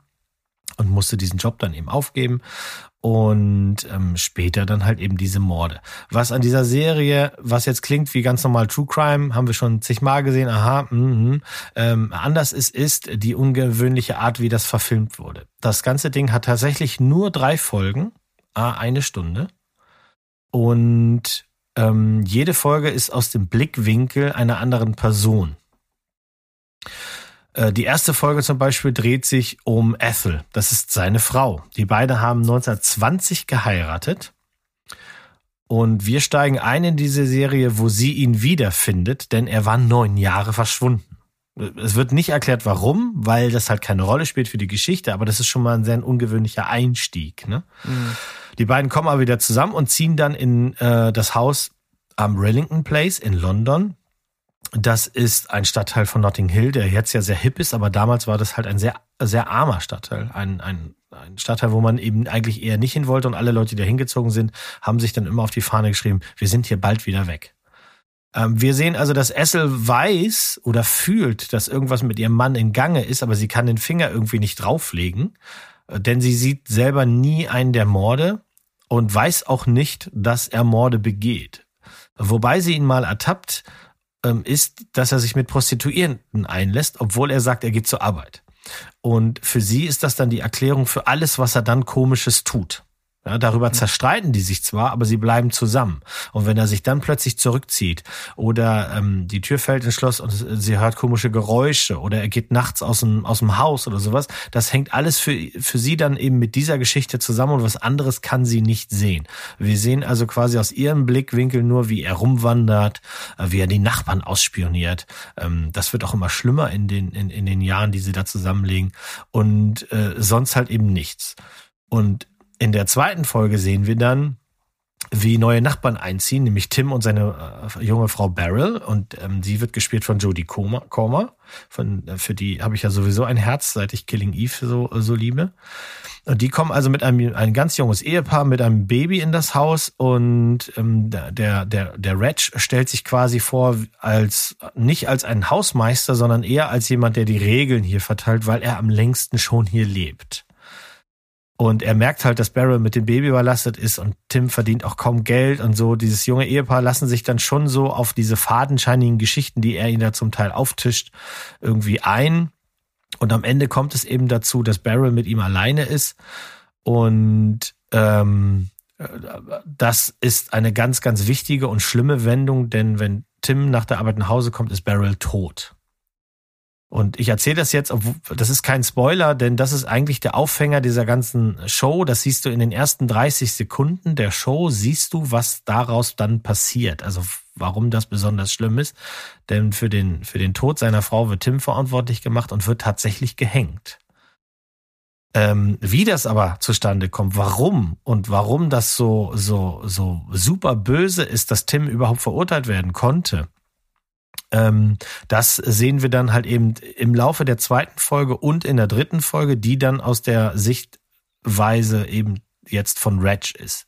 und musste diesen Job dann eben aufgeben und ähm, später dann halt eben diese Morde. Was an dieser Serie, was jetzt klingt wie ganz normal True Crime, haben wir schon zigmal gesehen, aha, mh, ähm, anders ist, ist die ungewöhnliche Art, wie das verfilmt wurde. Das ganze Ding hat tatsächlich nur drei Folgen, ah, eine Stunde und ähm, jede Folge ist aus dem Blickwinkel einer anderen Person. Äh, die erste Folge zum Beispiel dreht sich um Ethel. Das ist seine Frau. Die beiden haben 1920 geheiratet. Und wir steigen ein in diese Serie, wo sie ihn wiederfindet, denn er war neun Jahre verschwunden. Es wird nicht erklärt, warum, weil das halt keine Rolle spielt für die Geschichte, aber das ist schon mal ein sehr ungewöhnlicher Einstieg. Ne? Mhm. Die beiden kommen aber wieder zusammen und ziehen dann in äh, das Haus am Rillington Place in London Das ist ein Stadtteil von Notting Hill, der jetzt ja sehr hip ist, aber damals war das halt ein sehr, sehr armer Stadtteil. Ein, ein, ein Stadtteil, wo man eben eigentlich eher nicht hin wollte und alle Leute, die da hingezogen sind, haben sich dann immer auf die Fahne geschrieben, wir sind hier bald wieder weg. Ähm, wir sehen also, dass Essel weiß oder fühlt, dass irgendwas mit ihrem Mann in Gange ist, aber sie kann den Finger irgendwie nicht drauflegen, äh, denn sie sieht selber nie einen der Morde und weiß auch nicht, dass er Morde begeht. Wobei sie ihn mal ertappt, ähm, ist, dass er sich mit Prostituierten einlässt, obwohl er sagt, er geht zur Arbeit. Und für sie ist das dann die Erklärung für alles, was er dann komisches tut. Ja, darüber mhm. zerstreiten die sich zwar, aber sie bleiben zusammen. Und wenn er sich dann plötzlich zurückzieht oder ähm, die Tür fällt ins Schloss und sie hört komische Geräusche oder er geht nachts aus dem, aus dem Haus oder sowas, das hängt alles für, für sie dann eben mit dieser Geschichte zusammen und was anderes kann sie nicht sehen. Wir sehen also quasi aus ihrem Blickwinkel nur, wie er rumwandert, äh, wie er die Nachbarn ausspioniert. Ähm, das wird auch immer schlimmer in den, in, in den Jahren, die sie da zusammenlegen und äh, sonst halt eben nichts. Und in der zweiten Folge sehen wir dann, wie neue Nachbarn einziehen, nämlich Tim und seine äh, junge Frau Beryl. Und ähm, sie wird gespielt von Jodie Comer. Von, äh, für die habe ich ja sowieso ein Herz, seit ich Killing Eve so, so liebe. Und die kommen also mit einem ein ganz junges Ehepaar mit einem Baby in das Haus und ähm, der der der Reg stellt sich quasi vor als nicht als ein Hausmeister, sondern eher als jemand, der die Regeln hier verteilt, weil er am längsten schon hier lebt. Und er merkt halt, dass Barrel mit dem Baby überlastet ist und Tim verdient auch kaum Geld und so. Dieses junge Ehepaar lassen sich dann schon so auf diese fadenscheinigen Geschichten, die er ihnen da zum Teil auftischt, irgendwie ein. Und am Ende kommt es eben dazu, dass Barrel mit ihm alleine ist. Und ähm, das ist eine ganz, ganz wichtige und schlimme Wendung, denn wenn Tim nach der Arbeit nach Hause kommt, ist Barrel tot. Und ich erzähle das jetzt, das ist kein Spoiler, denn das ist eigentlich der Aufhänger dieser ganzen Show. Das siehst du in den ersten 30 Sekunden der Show, siehst du, was daraus dann passiert. Also warum das besonders schlimm ist. Denn für den, für den Tod seiner Frau wird Tim verantwortlich gemacht und wird tatsächlich gehängt. Ähm, wie das aber zustande kommt, warum und warum das so, so, so super böse ist, dass Tim überhaupt verurteilt werden konnte, das sehen wir dann halt eben im Laufe der zweiten Folge und in der dritten Folge, die dann aus der Sichtweise eben jetzt von Reg ist.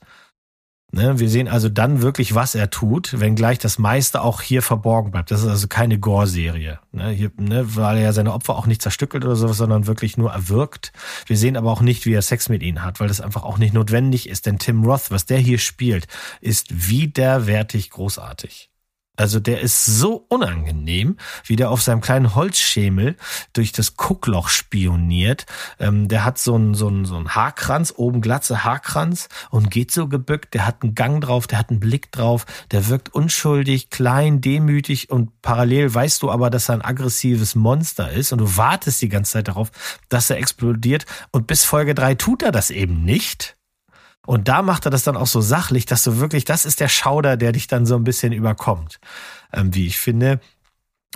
Ne, wir sehen also dann wirklich, was er tut, wenngleich das meiste auch hier verborgen bleibt. Das ist also keine Gore-Serie, ne, ne, weil er ja seine Opfer auch nicht zerstückelt oder sowas, sondern wirklich nur erwürgt. Wir sehen aber auch nicht, wie er Sex mit ihnen hat, weil das einfach auch nicht notwendig ist. Denn Tim Roth, was der hier spielt, ist widerwärtig großartig. Also der ist so unangenehm, wie der auf seinem kleinen Holzschemel durch das Guckloch spioniert. Ähm, der hat so einen so einen so einen Haarkranz, oben glatze Haarkranz und geht so gebückt. Der hat einen Gang drauf, der hat einen Blick drauf. Der wirkt unschuldig, klein, demütig und parallel weißt du aber, dass er ein aggressives Monster ist und du wartest die ganze Zeit darauf, dass er explodiert. Und bis Folge drei tut er das eben nicht. Und da macht er das dann auch so sachlich, dass du wirklich, das ist der Schauder, der dich dann so ein bisschen überkommt. Ähm, wie ich finde,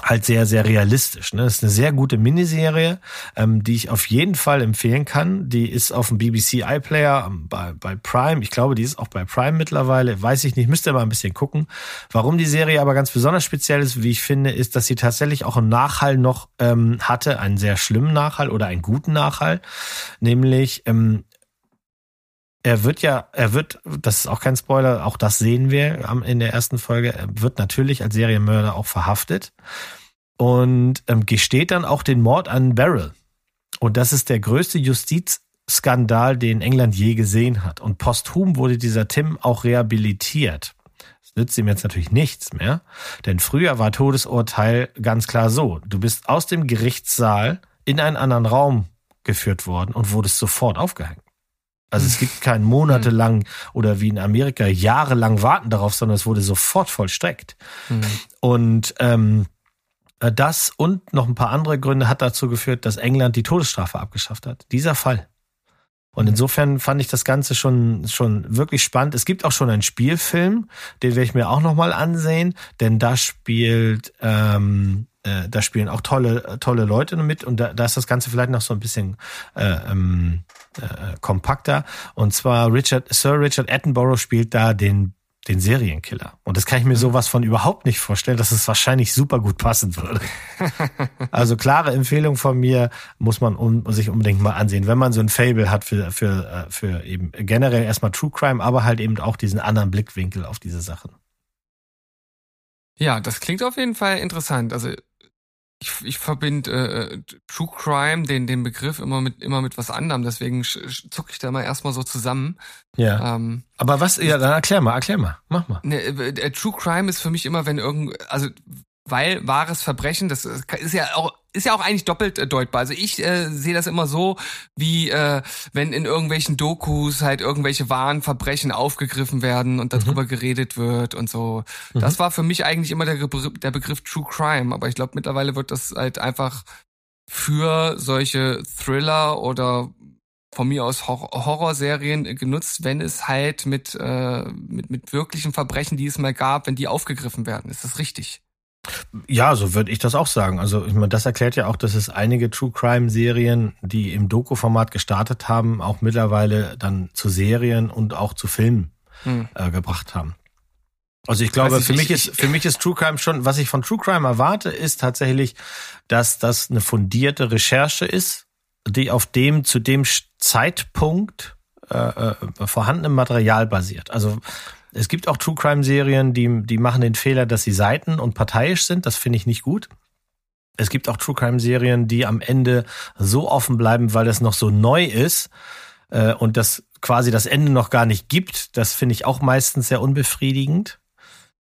halt sehr, sehr realistisch. Ne? Das ist eine sehr gute Miniserie, ähm, die ich auf jeden Fall empfehlen kann. Die ist auf dem BBC iPlayer bei, bei Prime. Ich glaube, die ist auch bei Prime mittlerweile. Weiß ich nicht, müsst ihr mal ein bisschen gucken. Warum die Serie aber ganz besonders speziell ist, wie ich finde, ist, dass sie tatsächlich auch einen Nachhall noch ähm, hatte, einen sehr schlimmen Nachhall oder einen guten Nachhall. Nämlich, ähm, er wird ja, er wird, das ist auch kein Spoiler, auch das sehen wir in der ersten Folge, er wird natürlich als Serienmörder auch verhaftet und ähm, gesteht dann auch den Mord an Beryl. Und das ist der größte Justizskandal, den England je gesehen hat. Und posthum wurde dieser Tim auch rehabilitiert. Das nützt ihm jetzt natürlich nichts mehr, denn früher war Todesurteil ganz klar so. Du bist aus dem Gerichtssaal in einen anderen Raum geführt worden und wurdest sofort aufgehängt. Also es gibt kein monatelang oder wie in Amerika jahrelang warten darauf, sondern es wurde sofort vollstreckt. Mhm. Und ähm, äh, das und noch ein paar andere Gründe hat dazu geführt, dass England die Todesstrafe abgeschafft hat. Dieser Fall. Und insofern fand ich das Ganze schon, schon wirklich spannend. Es gibt auch schon einen Spielfilm, den werde ich mir auch nochmal ansehen, denn da spielt, ähm, äh, da spielen auch tolle, tolle Leute mit und da, da ist das Ganze vielleicht noch so ein bisschen äh, ähm, äh, kompakter. Und zwar Richard, Sir Richard Attenborough spielt da den den Serienkiller. Und das kann ich mir sowas von überhaupt nicht vorstellen, dass es wahrscheinlich super gut passen würde. *laughs* also klare Empfehlung von mir, muss man um, sich unbedingt mal ansehen, wenn man so ein Fable hat für, für, äh, für eben generell erstmal True Crime, aber halt eben auch diesen anderen Blickwinkel auf diese Sachen. Ja, das klingt auf jeden Fall interessant. Also ich, ich verbinde äh, True Crime, den, den Begriff immer mit immer mit was anderem, deswegen zucke ich da mal erstmal so zusammen. Ja. Ähm, Aber was, ja, dann erklär mal, erklär mal, mach mal. Ne, äh, True Crime ist für mich immer, wenn irgend, also weil wahres Verbrechen, das ist ja auch ist ja auch eigentlich doppelt äh, deutbar. Also ich äh, sehe das immer so, wie äh, wenn in irgendwelchen Dokus halt irgendwelche wahren Verbrechen aufgegriffen werden und darüber mhm. geredet wird und so. Mhm. Das war für mich eigentlich immer der, der Begriff True Crime, aber ich glaube mittlerweile wird das halt einfach für solche Thriller oder von mir aus Hor Horrorserien genutzt, wenn es halt mit, äh, mit, mit wirklichen Verbrechen, die es mal gab, wenn die aufgegriffen werden. Ist das richtig? Ja, so würde ich das auch sagen. Also ich meine, das erklärt ja auch, dass es einige True Crime Serien, die im Doku-Format gestartet haben, auch mittlerweile dann zu Serien und auch zu Filmen hm. äh, gebracht haben. Also ich glaube, für mich ist für mich ist True Crime schon, was ich von True Crime erwarte, ist tatsächlich, dass das eine fundierte Recherche ist, die auf dem zu dem Zeitpunkt äh, äh, vorhandenen Material basiert. Also es gibt auch True Crime Serien, die, die machen den Fehler, dass sie seiten- und parteiisch sind. Das finde ich nicht gut. Es gibt auch True Crime Serien, die am Ende so offen bleiben, weil es noch so neu ist äh, und das quasi das Ende noch gar nicht gibt. Das finde ich auch meistens sehr unbefriedigend.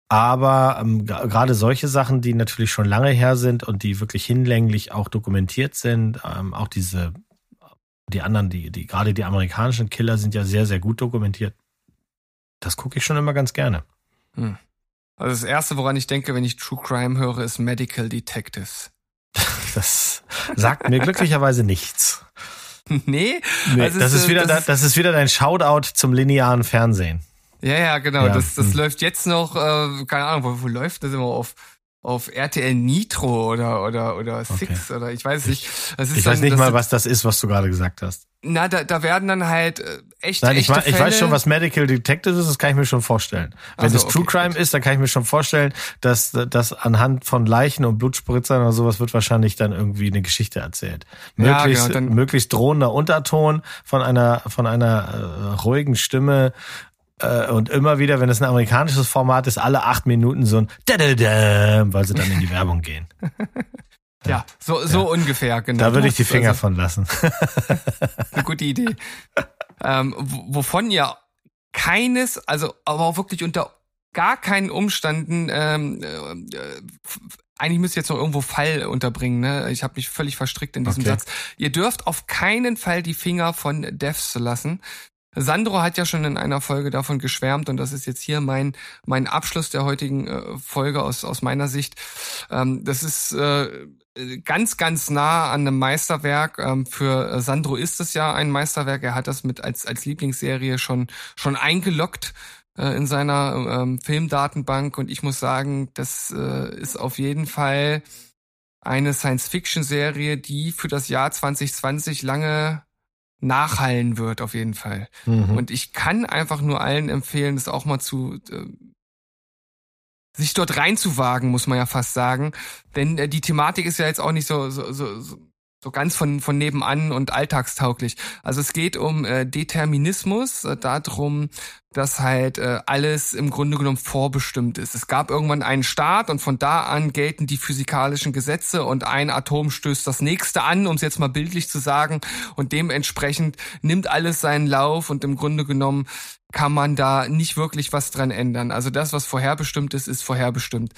Aber ähm, gerade solche Sachen, die natürlich schon lange her sind und die wirklich hinlänglich auch dokumentiert sind, ähm, auch diese, die anderen, die, die, gerade die amerikanischen Killer sind ja sehr, sehr gut dokumentiert. Das gucke ich schon immer ganz gerne. Hm. Also das erste, woran ich denke, wenn ich True Crime höre, ist Medical Detectives. *laughs* Das sagt mir glücklicherweise nichts. *laughs* Nee, nee also das, ist, ist wieder, das, das ist wieder dein Shoutout zum linearen Fernsehen. Ja, ja, genau. Ja. Das, das hm. läuft jetzt noch, äh, keine Ahnung, wo, wo läuft das immer auf? Auf RTL Nitro oder oder oder Six okay. oder ich weiß nicht. Das ist ich dann, weiß nicht mal, was das ist, was du gerade gesagt hast. Na, da, da werden dann halt äh, echt Nein, ich, ich weiß schon, was Medical Detective ist, das kann ich mir schon vorstellen. Wenn es True Crime gut. ist, dann kann ich mir schon vorstellen, dass das anhand von Leichen und Blutspritzern oder sowas wird wahrscheinlich dann irgendwie eine Geschichte erzählt. Möglichst, ja, genau, möglichst drohender Unterton von einer von einer äh, ruhigen Stimme und immer wieder, wenn es ein amerikanisches Format ist, alle acht Minuten so ein Dadadam, weil sie dann in die Werbung gehen. Ja, so, so ja. ungefähr, genau. Da würde ich die Finger also, von lassen. *laughs* eine gute Idee. Ähm, wovon ihr keines, also aber auch wirklich unter gar keinen Umständen, ähm, äh, eigentlich müsst ihr jetzt noch irgendwo Fall unterbringen, ne? Ich habe mich völlig verstrickt in diesem okay. Satz. Ihr dürft auf keinen Fall die Finger von Devs lassen. Sandro hat ja schon in einer Folge davon geschwärmt und das ist jetzt hier mein mein Abschluss der heutigen äh, Folge aus aus meiner Sicht. Ähm, das ist äh, ganz ganz nah an einem Meisterwerk. Ähm, für Sandro ist es ja ein Meisterwerk. Er hat das mit als als Lieblingsserie schon schon eingeloggt äh, in seiner ähm, Filmdatenbank und ich muss sagen, das äh, ist auf jeden Fall eine Science-Fiction-Serie, die für das Jahr 2020 lange nachhallen wird, auf jeden Fall. Mhm. Und ich kann einfach nur allen empfehlen, das auch mal zu äh, sich dort reinzuwagen, muss man ja fast sagen. Denn äh, die Thematik ist ja jetzt auch nicht so, so, so, so ganz von, von nebenan und alltagstauglich. Also es geht um äh, Determinismus, äh, darum, dass halt äh, alles im Grunde genommen vorbestimmt ist. Es gab irgendwann einen Start und von da an gelten die physikalischen Gesetze und ein Atom stößt das nächste an, um es jetzt mal bildlich zu sagen, und dementsprechend nimmt alles seinen Lauf und im Grunde genommen kann man da nicht wirklich was dran ändern. Also das, was vorherbestimmt ist, ist vorherbestimmt.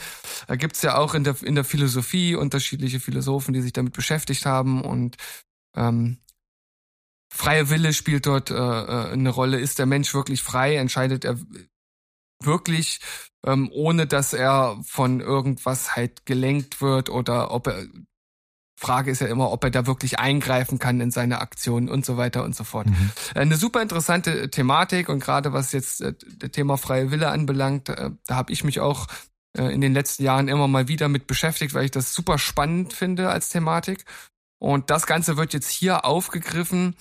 Da gibt's ja auch in der, in der Philosophie unterschiedliche Philosophen, die sich damit beschäftigt haben und ähm, freie Wille spielt dort äh, äh, eine Rolle. Ist der Mensch wirklich frei? Entscheidet er wirklich, ähm, ohne dass er von irgendwas halt gelenkt wird oder ob er Frage ist ja immer, ob er da wirklich eingreifen kann in seine Aktionen und so weiter und so fort. Mhm. Eine super interessante Thematik und gerade was jetzt äh, das Thema freie Wille anbelangt, äh, da habe ich mich auch äh, in den letzten Jahren immer mal wieder mit beschäftigt, weil ich das super spannend finde als Thematik. Und das Ganze wird jetzt hier aufgegriffen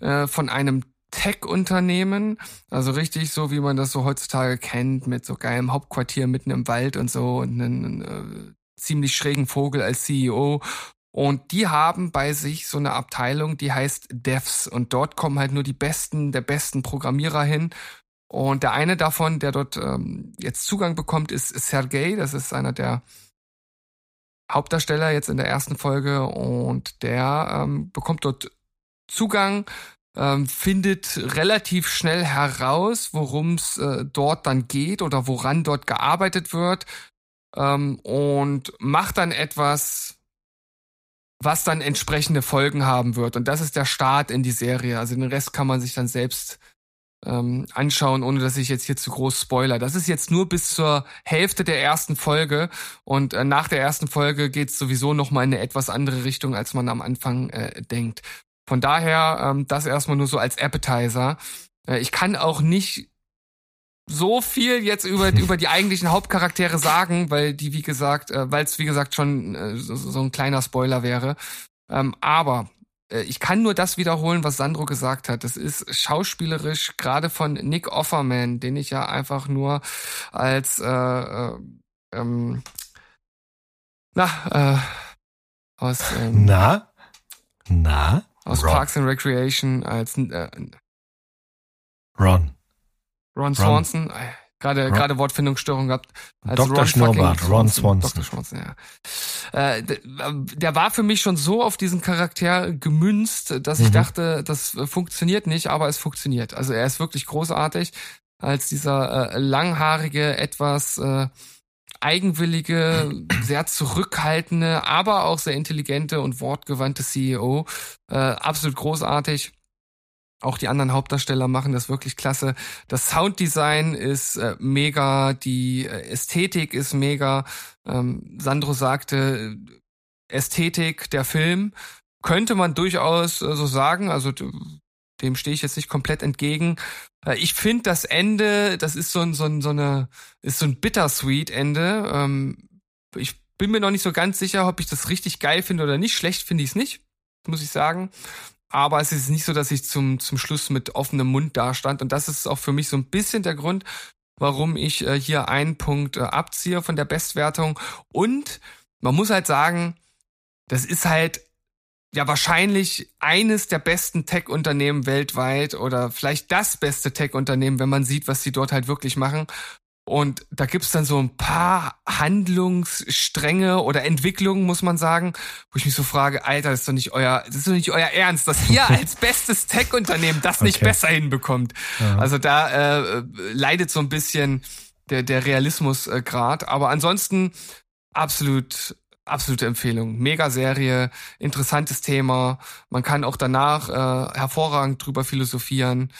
äh, von einem Tech-Unternehmen, also richtig so, wie man das so heutzutage kennt, mit so geilem Hauptquartier mitten im Wald und so und einen äh, ziemlich schrägen Vogel als CEO. Und die haben bei sich so eine Abteilung, die heißt Devs. Und dort kommen halt nur die besten der besten Programmierer hin. Und der eine davon, der dort ähm, jetzt Zugang bekommt, ist Sergei. Das ist einer der Hauptdarsteller jetzt in der ersten Folge. Und der ähm, bekommt dort Zugang ähm, findet relativ schnell heraus, worum es äh, dort dann geht oder woran dort gearbeitet wird ähm, und macht dann etwas, was dann entsprechende Folgen haben wird. Und das ist der Start in die Serie. Also den Rest kann man sich dann selbst ähm, anschauen, ohne dass ich jetzt hier zu groß spoiler. Das ist jetzt nur bis zur Hälfte der ersten Folge und äh, nach der ersten Folge geht es sowieso nochmal in eine etwas andere Richtung, als man am Anfang äh, denkt. Von daher ähm, das erstmal nur so als Appetizer. Äh, ich kann auch nicht so viel jetzt über *laughs* über die eigentlichen Hauptcharaktere sagen, weil die wie gesagt, äh, weil es wie gesagt schon äh, so, so ein kleiner Spoiler wäre. Ähm, aber ich kann nur das wiederholen, was Sandro gesagt hat. Das ist schauspielerisch gerade von Nick Offerman, den ich ja einfach nur als äh, äh, ähm, na äh, aus ähm, na na aus Ron. Parks and Recreation als äh, Ron. Ron Swanson. Ron. Äh, gerade Ron. gerade Wortfindungsstörung gehabt. Als Dr. Ron Schnurrbart, Ron Swanson. Dr. Swanson, ja. Äh, der war für mich schon so auf diesen Charakter gemünzt, dass ich mhm. dachte, das funktioniert nicht, aber es funktioniert. Also er ist wirklich großartig als dieser äh, langhaarige, etwas äh, eigenwillige, *clears throat* sehr zurückhaltende, aber auch sehr intelligente und wortgewandte CEO. Äh, absolut großartig. Auch die anderen Hauptdarsteller machen das wirklich klasse. Das Sounddesign ist äh, mega, die äh, Ästhetik ist mega. Ähm, Sandro sagte, Ästhetik der Film könnte man durchaus äh, so sagen. Also dem stehe ich jetzt nicht komplett entgegen. Äh, ich finde das Ende, das ist so ein, so ein, so eine, ist so ein bittersweet Ende. Ähm, ich bin mir noch nicht so ganz sicher, ob ich das richtig geil finde oder nicht. Schlecht finde ich es nicht, muss ich sagen. Aber es ist nicht so, dass ich zum, zum Schluss mit offenem Mund dastand. Und das ist auch für mich so ein bisschen der Grund, warum ich äh, hier einen Punkt äh, abziehe von der Bestwertung. Und man muss halt sagen, das ist halt ja wahrscheinlich eines der besten Tech-Unternehmen weltweit oder vielleicht das beste Tech-Unternehmen, wenn man sieht, was sie dort halt wirklich machen. Und da gibt's dann so ein paar Handlungsstränge oder Entwicklungen, muss man sagen, wo ich mich so frage, Alter, das ist doch nicht euer, das ist doch nicht euer Ernst, dass ihr *laughs* als bestes Tech-Unternehmen das okay. nicht besser hinbekommt. Ja. Also da äh, leidet so ein bisschen der, der Realismusgrad. Äh, Aber ansonsten absolut absolute Empfehlung. Mega Serie, interessantes Thema. Man kann auch danach äh, hervorragend drüber philosophieren.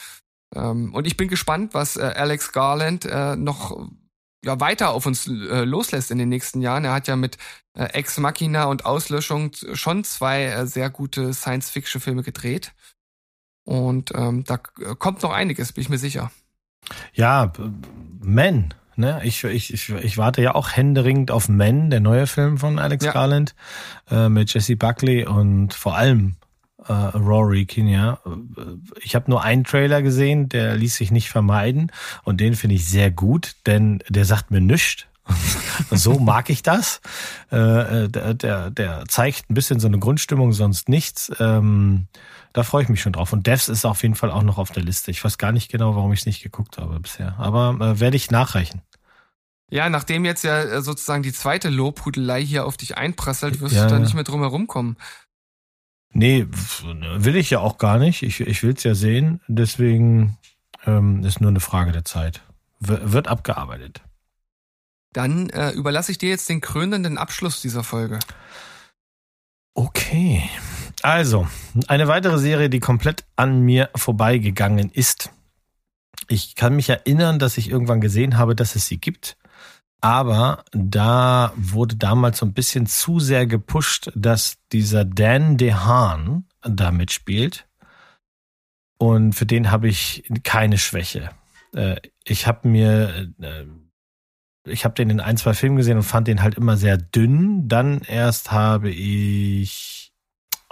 Ähm, und ich bin gespannt, was äh, Alex Garland äh, noch ja, weiter auf uns äh, loslässt in den nächsten Jahren. Er hat ja mit äh, Ex Machina und Auslöschung schon zwei äh, sehr gute Science-Fiction-Filme gedreht. Und ähm, da kommt noch einiges, bin ich mir sicher. Ja, Men Ne? Ich, ich, ich, ich warte ja auch händeringend auf Men, der neue Film von Alex ja. Garland äh, mit Jesse Buckley und vor allem äh, Rory Kinnear. Ich habe nur einen Trailer gesehen, der ließ sich nicht vermeiden und den finde ich sehr gut, denn der sagt mir nichts. *laughs* so mag ich das. Äh, der, der, der zeigt ein bisschen so eine Grundstimmung, sonst nichts. Ähm, da freue ich mich schon drauf. Und Devs ist auf jeden Fall auch noch auf der Liste. Ich weiß gar nicht genau, warum ich es nicht geguckt habe bisher. Aber äh, werde ich nachreichen. Ja, nachdem jetzt ja äh, sozusagen die zweite Lobhudelei hier auf dich einprasselt, wirst ja, du da nicht mehr drum herum kommen. Nee, will ich ja auch gar nicht. Ich, ich will es ja sehen. Deswegen ähm, ist nur eine Frage der Zeit. W wird abgearbeitet. Dann äh, überlasse ich dir jetzt den krönenden Abschluss dieser Folge. Okay. Also, eine weitere Serie, die komplett an mir vorbeigegangen ist. Ich kann mich erinnern, dass ich irgendwann gesehen habe, dass es sie gibt. Aber da wurde damals so ein bisschen zu sehr gepusht, dass dieser Dan DeHaan da mitspielt. Und für den habe ich keine Schwäche. Äh, ich habe mir äh, ich habe den in ein, zwei Filmen gesehen und fand den halt immer sehr dünn. Dann erst habe ich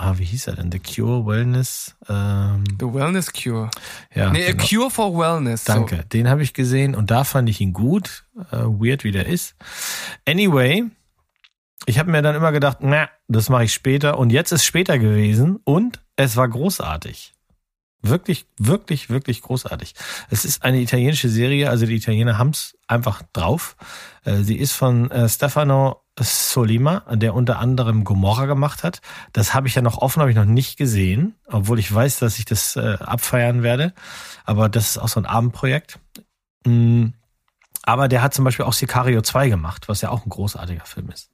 ah, wie hieß er denn? The Cure Wellness. Ähm, The Wellness Cure. ja, Nee, genau. A Cure for Wellness. so. Danke, den habe ich gesehen und da fand ich ihn gut. Äh, weird, wie der ist. Anyway, ich habe mir dann immer gedacht, na, das mache ich später. Und jetzt ist später gewesen und es war großartig. Wirklich, wirklich, wirklich großartig. Es ist eine italienische Serie, also die Italiener haben's einfach drauf. Äh, Sie ist von äh, Stefano Solima, der unter anderem Gomorra gemacht hat. Das habe ich ja noch offen, habe ich noch nicht gesehen, obwohl ich weiß, dass ich das äh, abfeiern werde. Aber das ist auch so ein Abendprojekt. Mm, Aber der hat zum Beispiel auch Sicario 2 gemacht, was ja auch ein großartiger Film ist.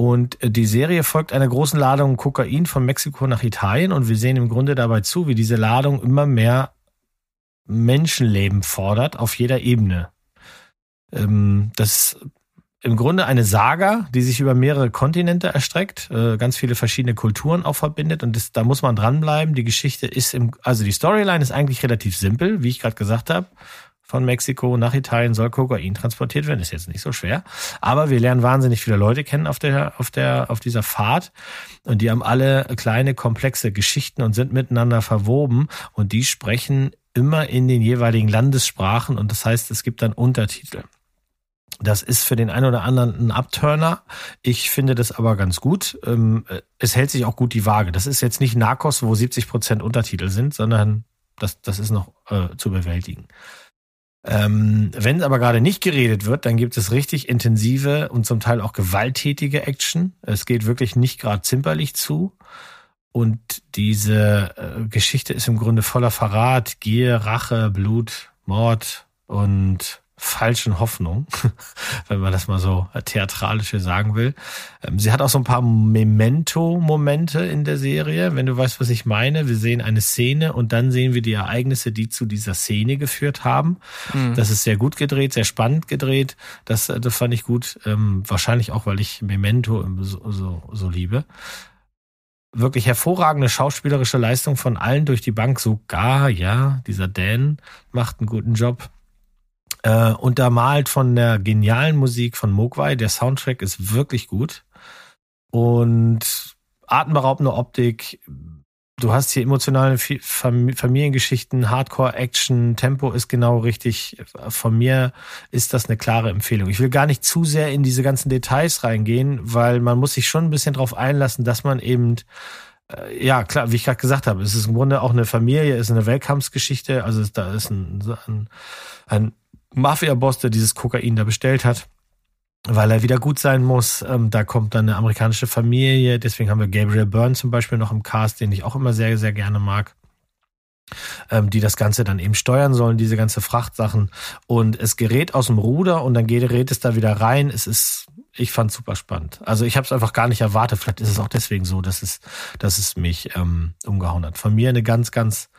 Und äh, die Serie folgt einer großen Ladung Kokain von Mexiko nach Italien und wir sehen im Grunde dabei zu, wie diese Ladung immer mehr Menschenleben fordert auf jeder Ebene. Ähm, Das ist im Grunde eine Saga, die sich über mehrere Kontinente erstreckt, äh, ganz viele verschiedene Kulturen auch verbindet und das, da muss man dranbleiben. Die Geschichte ist im, also die Storyline ist eigentlich relativ simpel, wie ich gerade gesagt habe. Von Mexiko nach Italien soll Kokain transportiert werden. Ist jetzt nicht so schwer. Aber wir lernen wahnsinnig viele Leute kennen auf der, auf der, auf dieser Fahrt. Und die haben alle kleine, komplexe Geschichten und sind miteinander verwoben. Und die sprechen immer in den jeweiligen Landessprachen. Und das heißt, es gibt dann Untertitel. Das ist für den einen oder anderen ein Abturner. Ich finde das aber ganz gut. Ähm, Es hält sich auch gut die Waage. Das ist jetzt nicht Narcos, wo 70 Prozent Untertitel sind, sondern das, das ist noch äh, zu bewältigen. Ähm, wenn aber gerade nicht geredet wird, dann gibt es richtig intensive und zum Teil auch gewalttätige Action. Es geht wirklich nicht gerade zimperlich zu. Und diese äh, Geschichte ist im Grunde voller Verrat, Gier, Rache, Blut, Mord und falschen Hoffnung, *laughs* wenn man das mal so theatralisch sagen will. Ähm, Sie hat auch so ein paar Memento-Momente in der Serie, wenn du weißt, was ich meine. Wir sehen eine Szene und dann sehen wir die Ereignisse, die zu dieser Szene geführt haben. Mhm. Das ist sehr gut gedreht, sehr spannend gedreht. Das, äh, das fand ich gut. Ähm, wahrscheinlich auch, weil ich Memento so, so, so liebe wirklich hervorragende schauspielerische Leistung von allen durch die Bank. Sogar, ja, dieser Dan macht einen guten Job. Äh, untermalt von der genialen Musik von Mogwai. Der Soundtrack ist wirklich gut. Und atemberaubende Optik. Du hast hier emotionale Familiengeschichten, Hardcore-Action, Tempo ist genau richtig. Von mir ist das eine klare Empfehlung. Ich will gar nicht zu sehr in diese ganzen Details reingehen, weil man muss sich schon ein bisschen drauf einlassen, dass man eben äh, ja, klar, wie ich gerade gesagt habe, es ist im Grunde auch eine Familie, es ist eine Weltkampfsgeschichte. Also da ist ein, ein, ein Mafia-Boss, der dieses Kokain da bestellt hat, weil er wieder gut sein muss. Ähm, da kommt dann eine amerikanische Familie. Deswegen haben wir Gabriel Byrne zum Beispiel noch im Cast, den ich auch immer sehr, sehr gerne mag. Ähm, die das Ganze dann eben steuern sollen, diese ganze Frachtsachen. Und es gerät aus dem Ruder und dann gerät es da wieder rein. Es ist, ich fand super spannend. Also ich habe es einfach gar nicht erwartet. Vielleicht ist es auch deswegen so, dass es, dass es mich ähm, umgehauen hat. Von mir eine ganz, ganz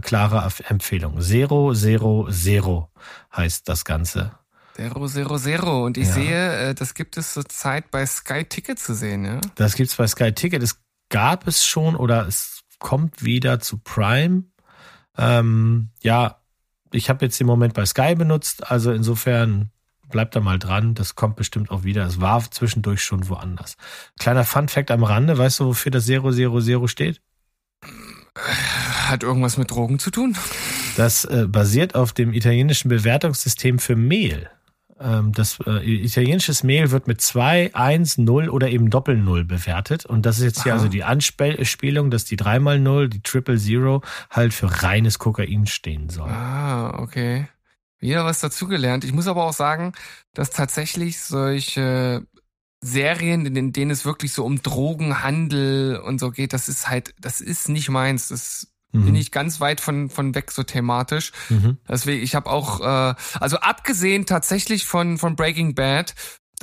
klare Empfehlung. Zero, Zero, Zero heißt das Ganze. Zero, Zero, Zero. Und ich Ja. sehe, äh, das gibt es zurzeit bei Sky Ticket zu sehen, ja? Das gibt's bei Sky Ticket. Es gab es schon oder es kommt wieder zu Prime. Ähm, ja, ich habe jetzt den Moment bei Sky benutzt, also insofern bleibt da mal dran. Das kommt bestimmt auch wieder. Es war zwischendurch schon woanders. Kleiner Fun Fact am Rande. Weißt du, wofür das 000 steht? Hat irgendwas mit Drogen zu tun? Das äh, basiert auf dem italienischen Bewertungssystem für Mehl. Ähm, das äh, italienisches Mehl wird mit 2, 1, 0 oder eben Doppel-Null bewertet. Und das ist jetzt hier Aha. also die Anspielung, dass die 3 mal 0, die Triple Zero halt für reines Kokain stehen soll. Ah, okay. Wieder was dazugelernt. Ich muss aber auch sagen, dass tatsächlich solche Serien, in denen es wirklich so um Drogenhandel und so geht, das ist halt, das ist nicht meins. Das Mhm. bin ich ganz weit von, von weg so thematisch. Mhm. Deswegen, ich habe auch, äh, also abgesehen tatsächlich von, von Breaking Bad,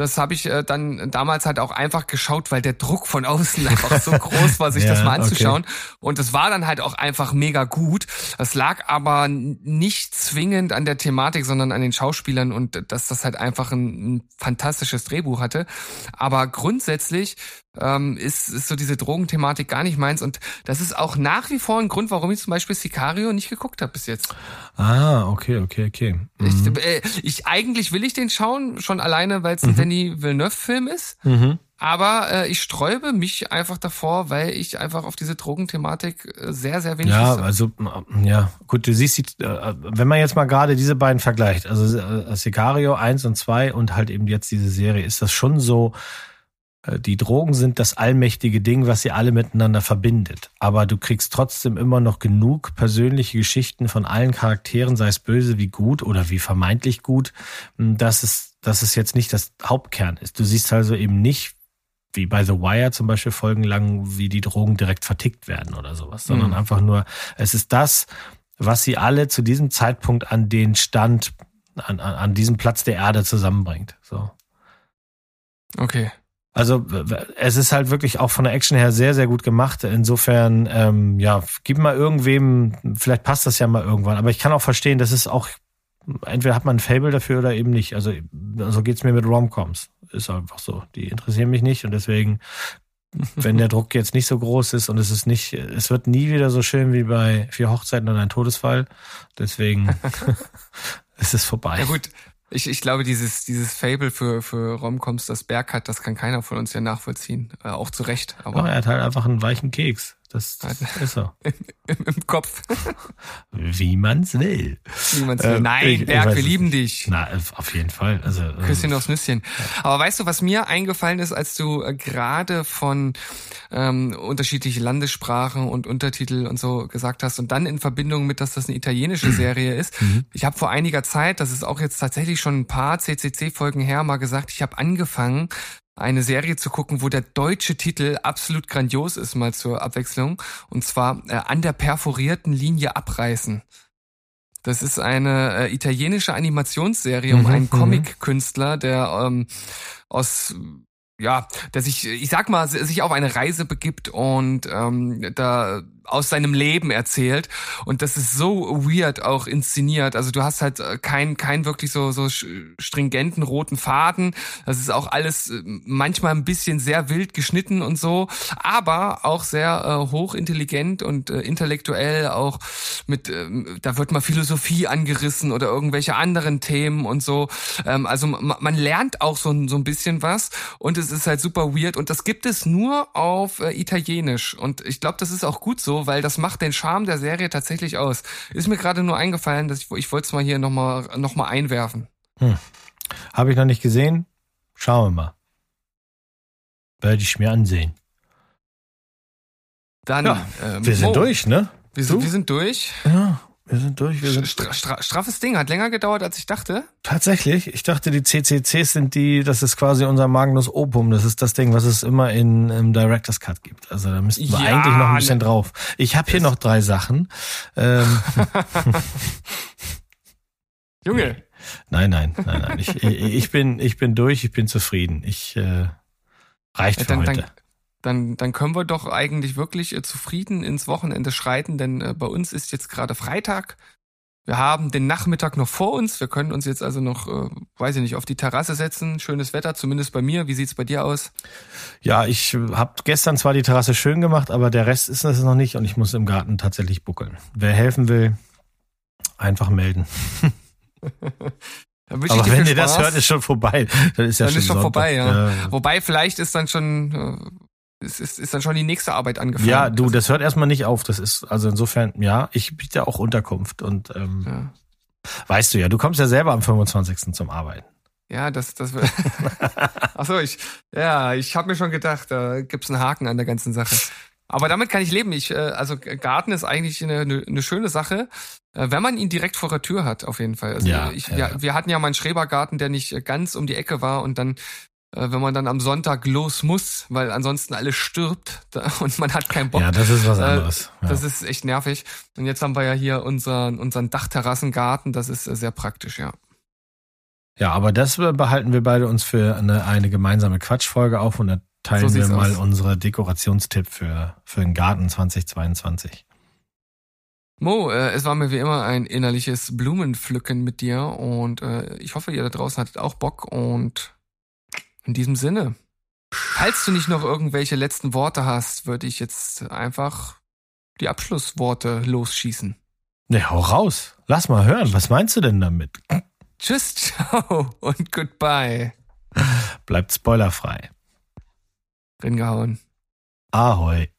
das habe ich äh, dann damals halt auch einfach geschaut, weil der Druck von außen *laughs* einfach so groß war, sich Ja, das mal okay. anzuschauen. Und es war dann halt auch einfach mega gut. Das lag aber nicht zwingend an der Thematik, sondern an den Schauspielern und dass das halt einfach ein, ein fantastisches Drehbuch hatte. Aber grundsätzlich ähm, ist, ist so diese Drogenthematik gar nicht meins. Und das ist auch nach wie vor ein Grund, warum ich zum Beispiel Sicario nicht geguckt habe bis jetzt. Ah, okay, okay, okay. Mhm. Ich, äh, ich eigentlich will ich den schauen, schon alleine, weil es ein Denis Villeneuve-Film ist. Mhm. Aber äh, ich sträube mich einfach davor, weil ich einfach auf diese Drogenthematik äh, sehr, sehr wenig Ja, wüsste. also ja, gut, du siehst, die, äh, wenn man jetzt mal gerade diese beiden vergleicht, also äh, Sicario 1 und 2 und halt eben jetzt diese Serie, ist das schon so, die Drogen sind das allmächtige Ding, was sie alle miteinander verbindet. Aber du kriegst trotzdem immer noch genug persönliche Geschichten von allen Charakteren, sei es böse wie gut oder wie vermeintlich gut, dass es, dass es jetzt nicht das Hauptkern ist. Du siehst also eben nicht, wie bei The Wire zum Beispiel folgenlang, wie die Drogen direkt vertickt werden oder sowas, sondern Mhm. einfach nur, es ist das, was sie alle zu diesem Zeitpunkt an den Stand, an, an, an diesem Platz der Erde zusammenbringt. So. Okay. Also es ist halt wirklich auch von der Action her sehr, sehr gut gemacht. Insofern, ähm, ja, gib mal irgendwem, vielleicht passt das ja mal irgendwann. Aber ich kann auch verstehen, das ist auch, entweder hat man ein Fable dafür oder eben nicht. Also so geht's mir mit Romcoms. Ist einfach so. Die interessieren mich nicht und deswegen, wenn der Druck jetzt nicht so groß ist und es ist nicht, es wird nie wieder so schön wie bei vier Hochzeiten und ein Todesfall. Deswegen *laughs* ist es vorbei. Ja gut, ich, ich glaube, dieses, dieses Fable für, für Romcoms, das Berg hat, das kann keiner von uns ja nachvollziehen. Äh, auch zu Recht. Aber Aber er hat halt einfach einen weichen Keks. Das, das ist so. *laughs* im, im Kopf, Wie man's will. wie man es Ähm, will. Nein, ich- ich Berg, weiß wir lieben nicht. dich. Na, auf jeden Fall. Also, ähm, Küsschen aufs Nüsschen. Aber weißt du, was mir eingefallen ist, als du äh, gerade von ähm, unterschiedliche Landessprachen und Untertitel und so gesagt hast und dann in Verbindung mit, dass das eine italienische Serie ist. Mhm. Ich habe vor einiger Zeit, das ist auch jetzt tatsächlich schon ein paar CCC-Folgen her, mal gesagt, ich habe angefangen, eine Serie zu gucken, wo der deutsche Titel absolut grandios ist, mal zur Abwechslung. Und zwar äh, an der perforierten Linie abreißen. Das ist eine äh, italienische Animationsserie um Mhm, einen mhm. Comic-Künstler, der ähm, aus ja, der sich, ich sag mal, sich auf eine Reise begibt und ähm, da aus seinem Leben erzählt und das ist so weird auch inszeniert. Also du hast halt äh, kein kein wirklich so so stringenten roten Faden. Das ist auch alles äh, manchmal ein bisschen sehr wild geschnitten und so, aber auch sehr äh, hochintelligent und äh, intellektuell auch mit ähm, da wird mal Philosophie angerissen oder irgendwelche anderen Themen und so. Ähm, also ma- man lernt auch so, ein- so ein bisschen was und es ist halt super weird und das gibt es nur auf äh, Italienisch und ich glaube, das ist auch gut so, weil das macht den Charme der Serie tatsächlich aus. Ist mir gerade nur eingefallen, dass ich, ich wollte es mal hier nochmal noch mal einwerfen. Habe ich noch nicht gesehen. Schauen wir mal. Werde ich mir ansehen. Dann, Ja, ähm, Wir sind Mo, durch, ne? Wir sind, wir sind durch. Ja, wir sind durch. Wir sind Stra stra straffes Ding, hat länger gedauert, als ich dachte. Tatsächlich, ich dachte, die CCCs sind die, das ist quasi unser Magnus Opum. Das ist das Ding, was es immer in im Director's Cut gibt. Also da müssten wir Ja, eigentlich noch ein ne- bisschen drauf. Ich habe hier noch drei Sachen. Ähm, *laughs* Junge, nein, nein, nein, nein. Ich, ich, ich bin, ich bin durch. Ich bin zufrieden. Ich äh, reicht Ja, für dann, heute. dann, dann, dann können wir doch eigentlich wirklich äh, zufrieden ins Wochenende schreiten, denn äh, bei uns ist jetzt gerade Freitag. Wir haben den Nachmittag noch vor uns. Wir können uns jetzt also noch, äh, weiß ich nicht, auf die Terrasse setzen. Schönes Wetter, zumindest bei mir. Wie sieht's bei dir aus? Ja, ich habe gestern zwar die Terrasse schön gemacht, aber der Rest ist es noch nicht und ich muss im Garten tatsächlich buckeln. Wer helfen will, einfach melden. *laughs* Aber wenn ihr das Spaß. hört, ist schon vorbei. Dann ist ja Dann schon ist schon vorbei, ja. Wobei vielleicht ist dann schon, äh, ist, ist, dann schon die nächste Arbeit angefangen. Ja, du, das hört erstmal nicht auf. Das ist, also insofern, ja, ich biete auch Unterkunft und ähm, ja. weißt du ja, du kommst ja selber am 25. zum Arbeiten. Ja, das, das wird. *laughs* Ach so, ich, ja, ich habe mir schon gedacht, da gibt's einen Haken an der ganzen Sache. Aber damit kann ich leben. Ich, äh, also Garten ist eigentlich eine, eine, schöne Sache, äh, wenn man ihn direkt vor der Tür hat, auf jeden Fall. Also Ja, ich, ja, wir hatten ja mal einen Schrebergarten, der nicht ganz um die Ecke war und dann, wenn man dann am Sonntag los muss, weil ansonsten alles stirbt *laughs* und man hat keinen Bock. Ja, das ist was Äh, anderes. Ja. Das ist echt nervig. Und jetzt haben wir ja hier unseren, unseren Dachterrassengarten. Das ist äh, sehr praktisch, ja. ja, aber das behalten wir beide uns für eine, eine gemeinsame Quatschfolge auf und dann teilen So wir mal aus. unsere Dekorationstipp für, für den Garten 2022. Mo, äh, es war mir wie immer ein innerliches Blumenpflücken mit dir und äh, ich hoffe, ihr da draußen hattet auch Bock und in diesem Sinne, falls du nicht noch irgendwelche letzten Worte hast, würde ich jetzt einfach die Abschlussworte losschießen. Ne, hau raus. Lass mal hören. Was meinst du denn damit? Tschüss, *laughs* ciao und goodbye. Bleibt spoilerfrei. Ringehauen. Ahoi.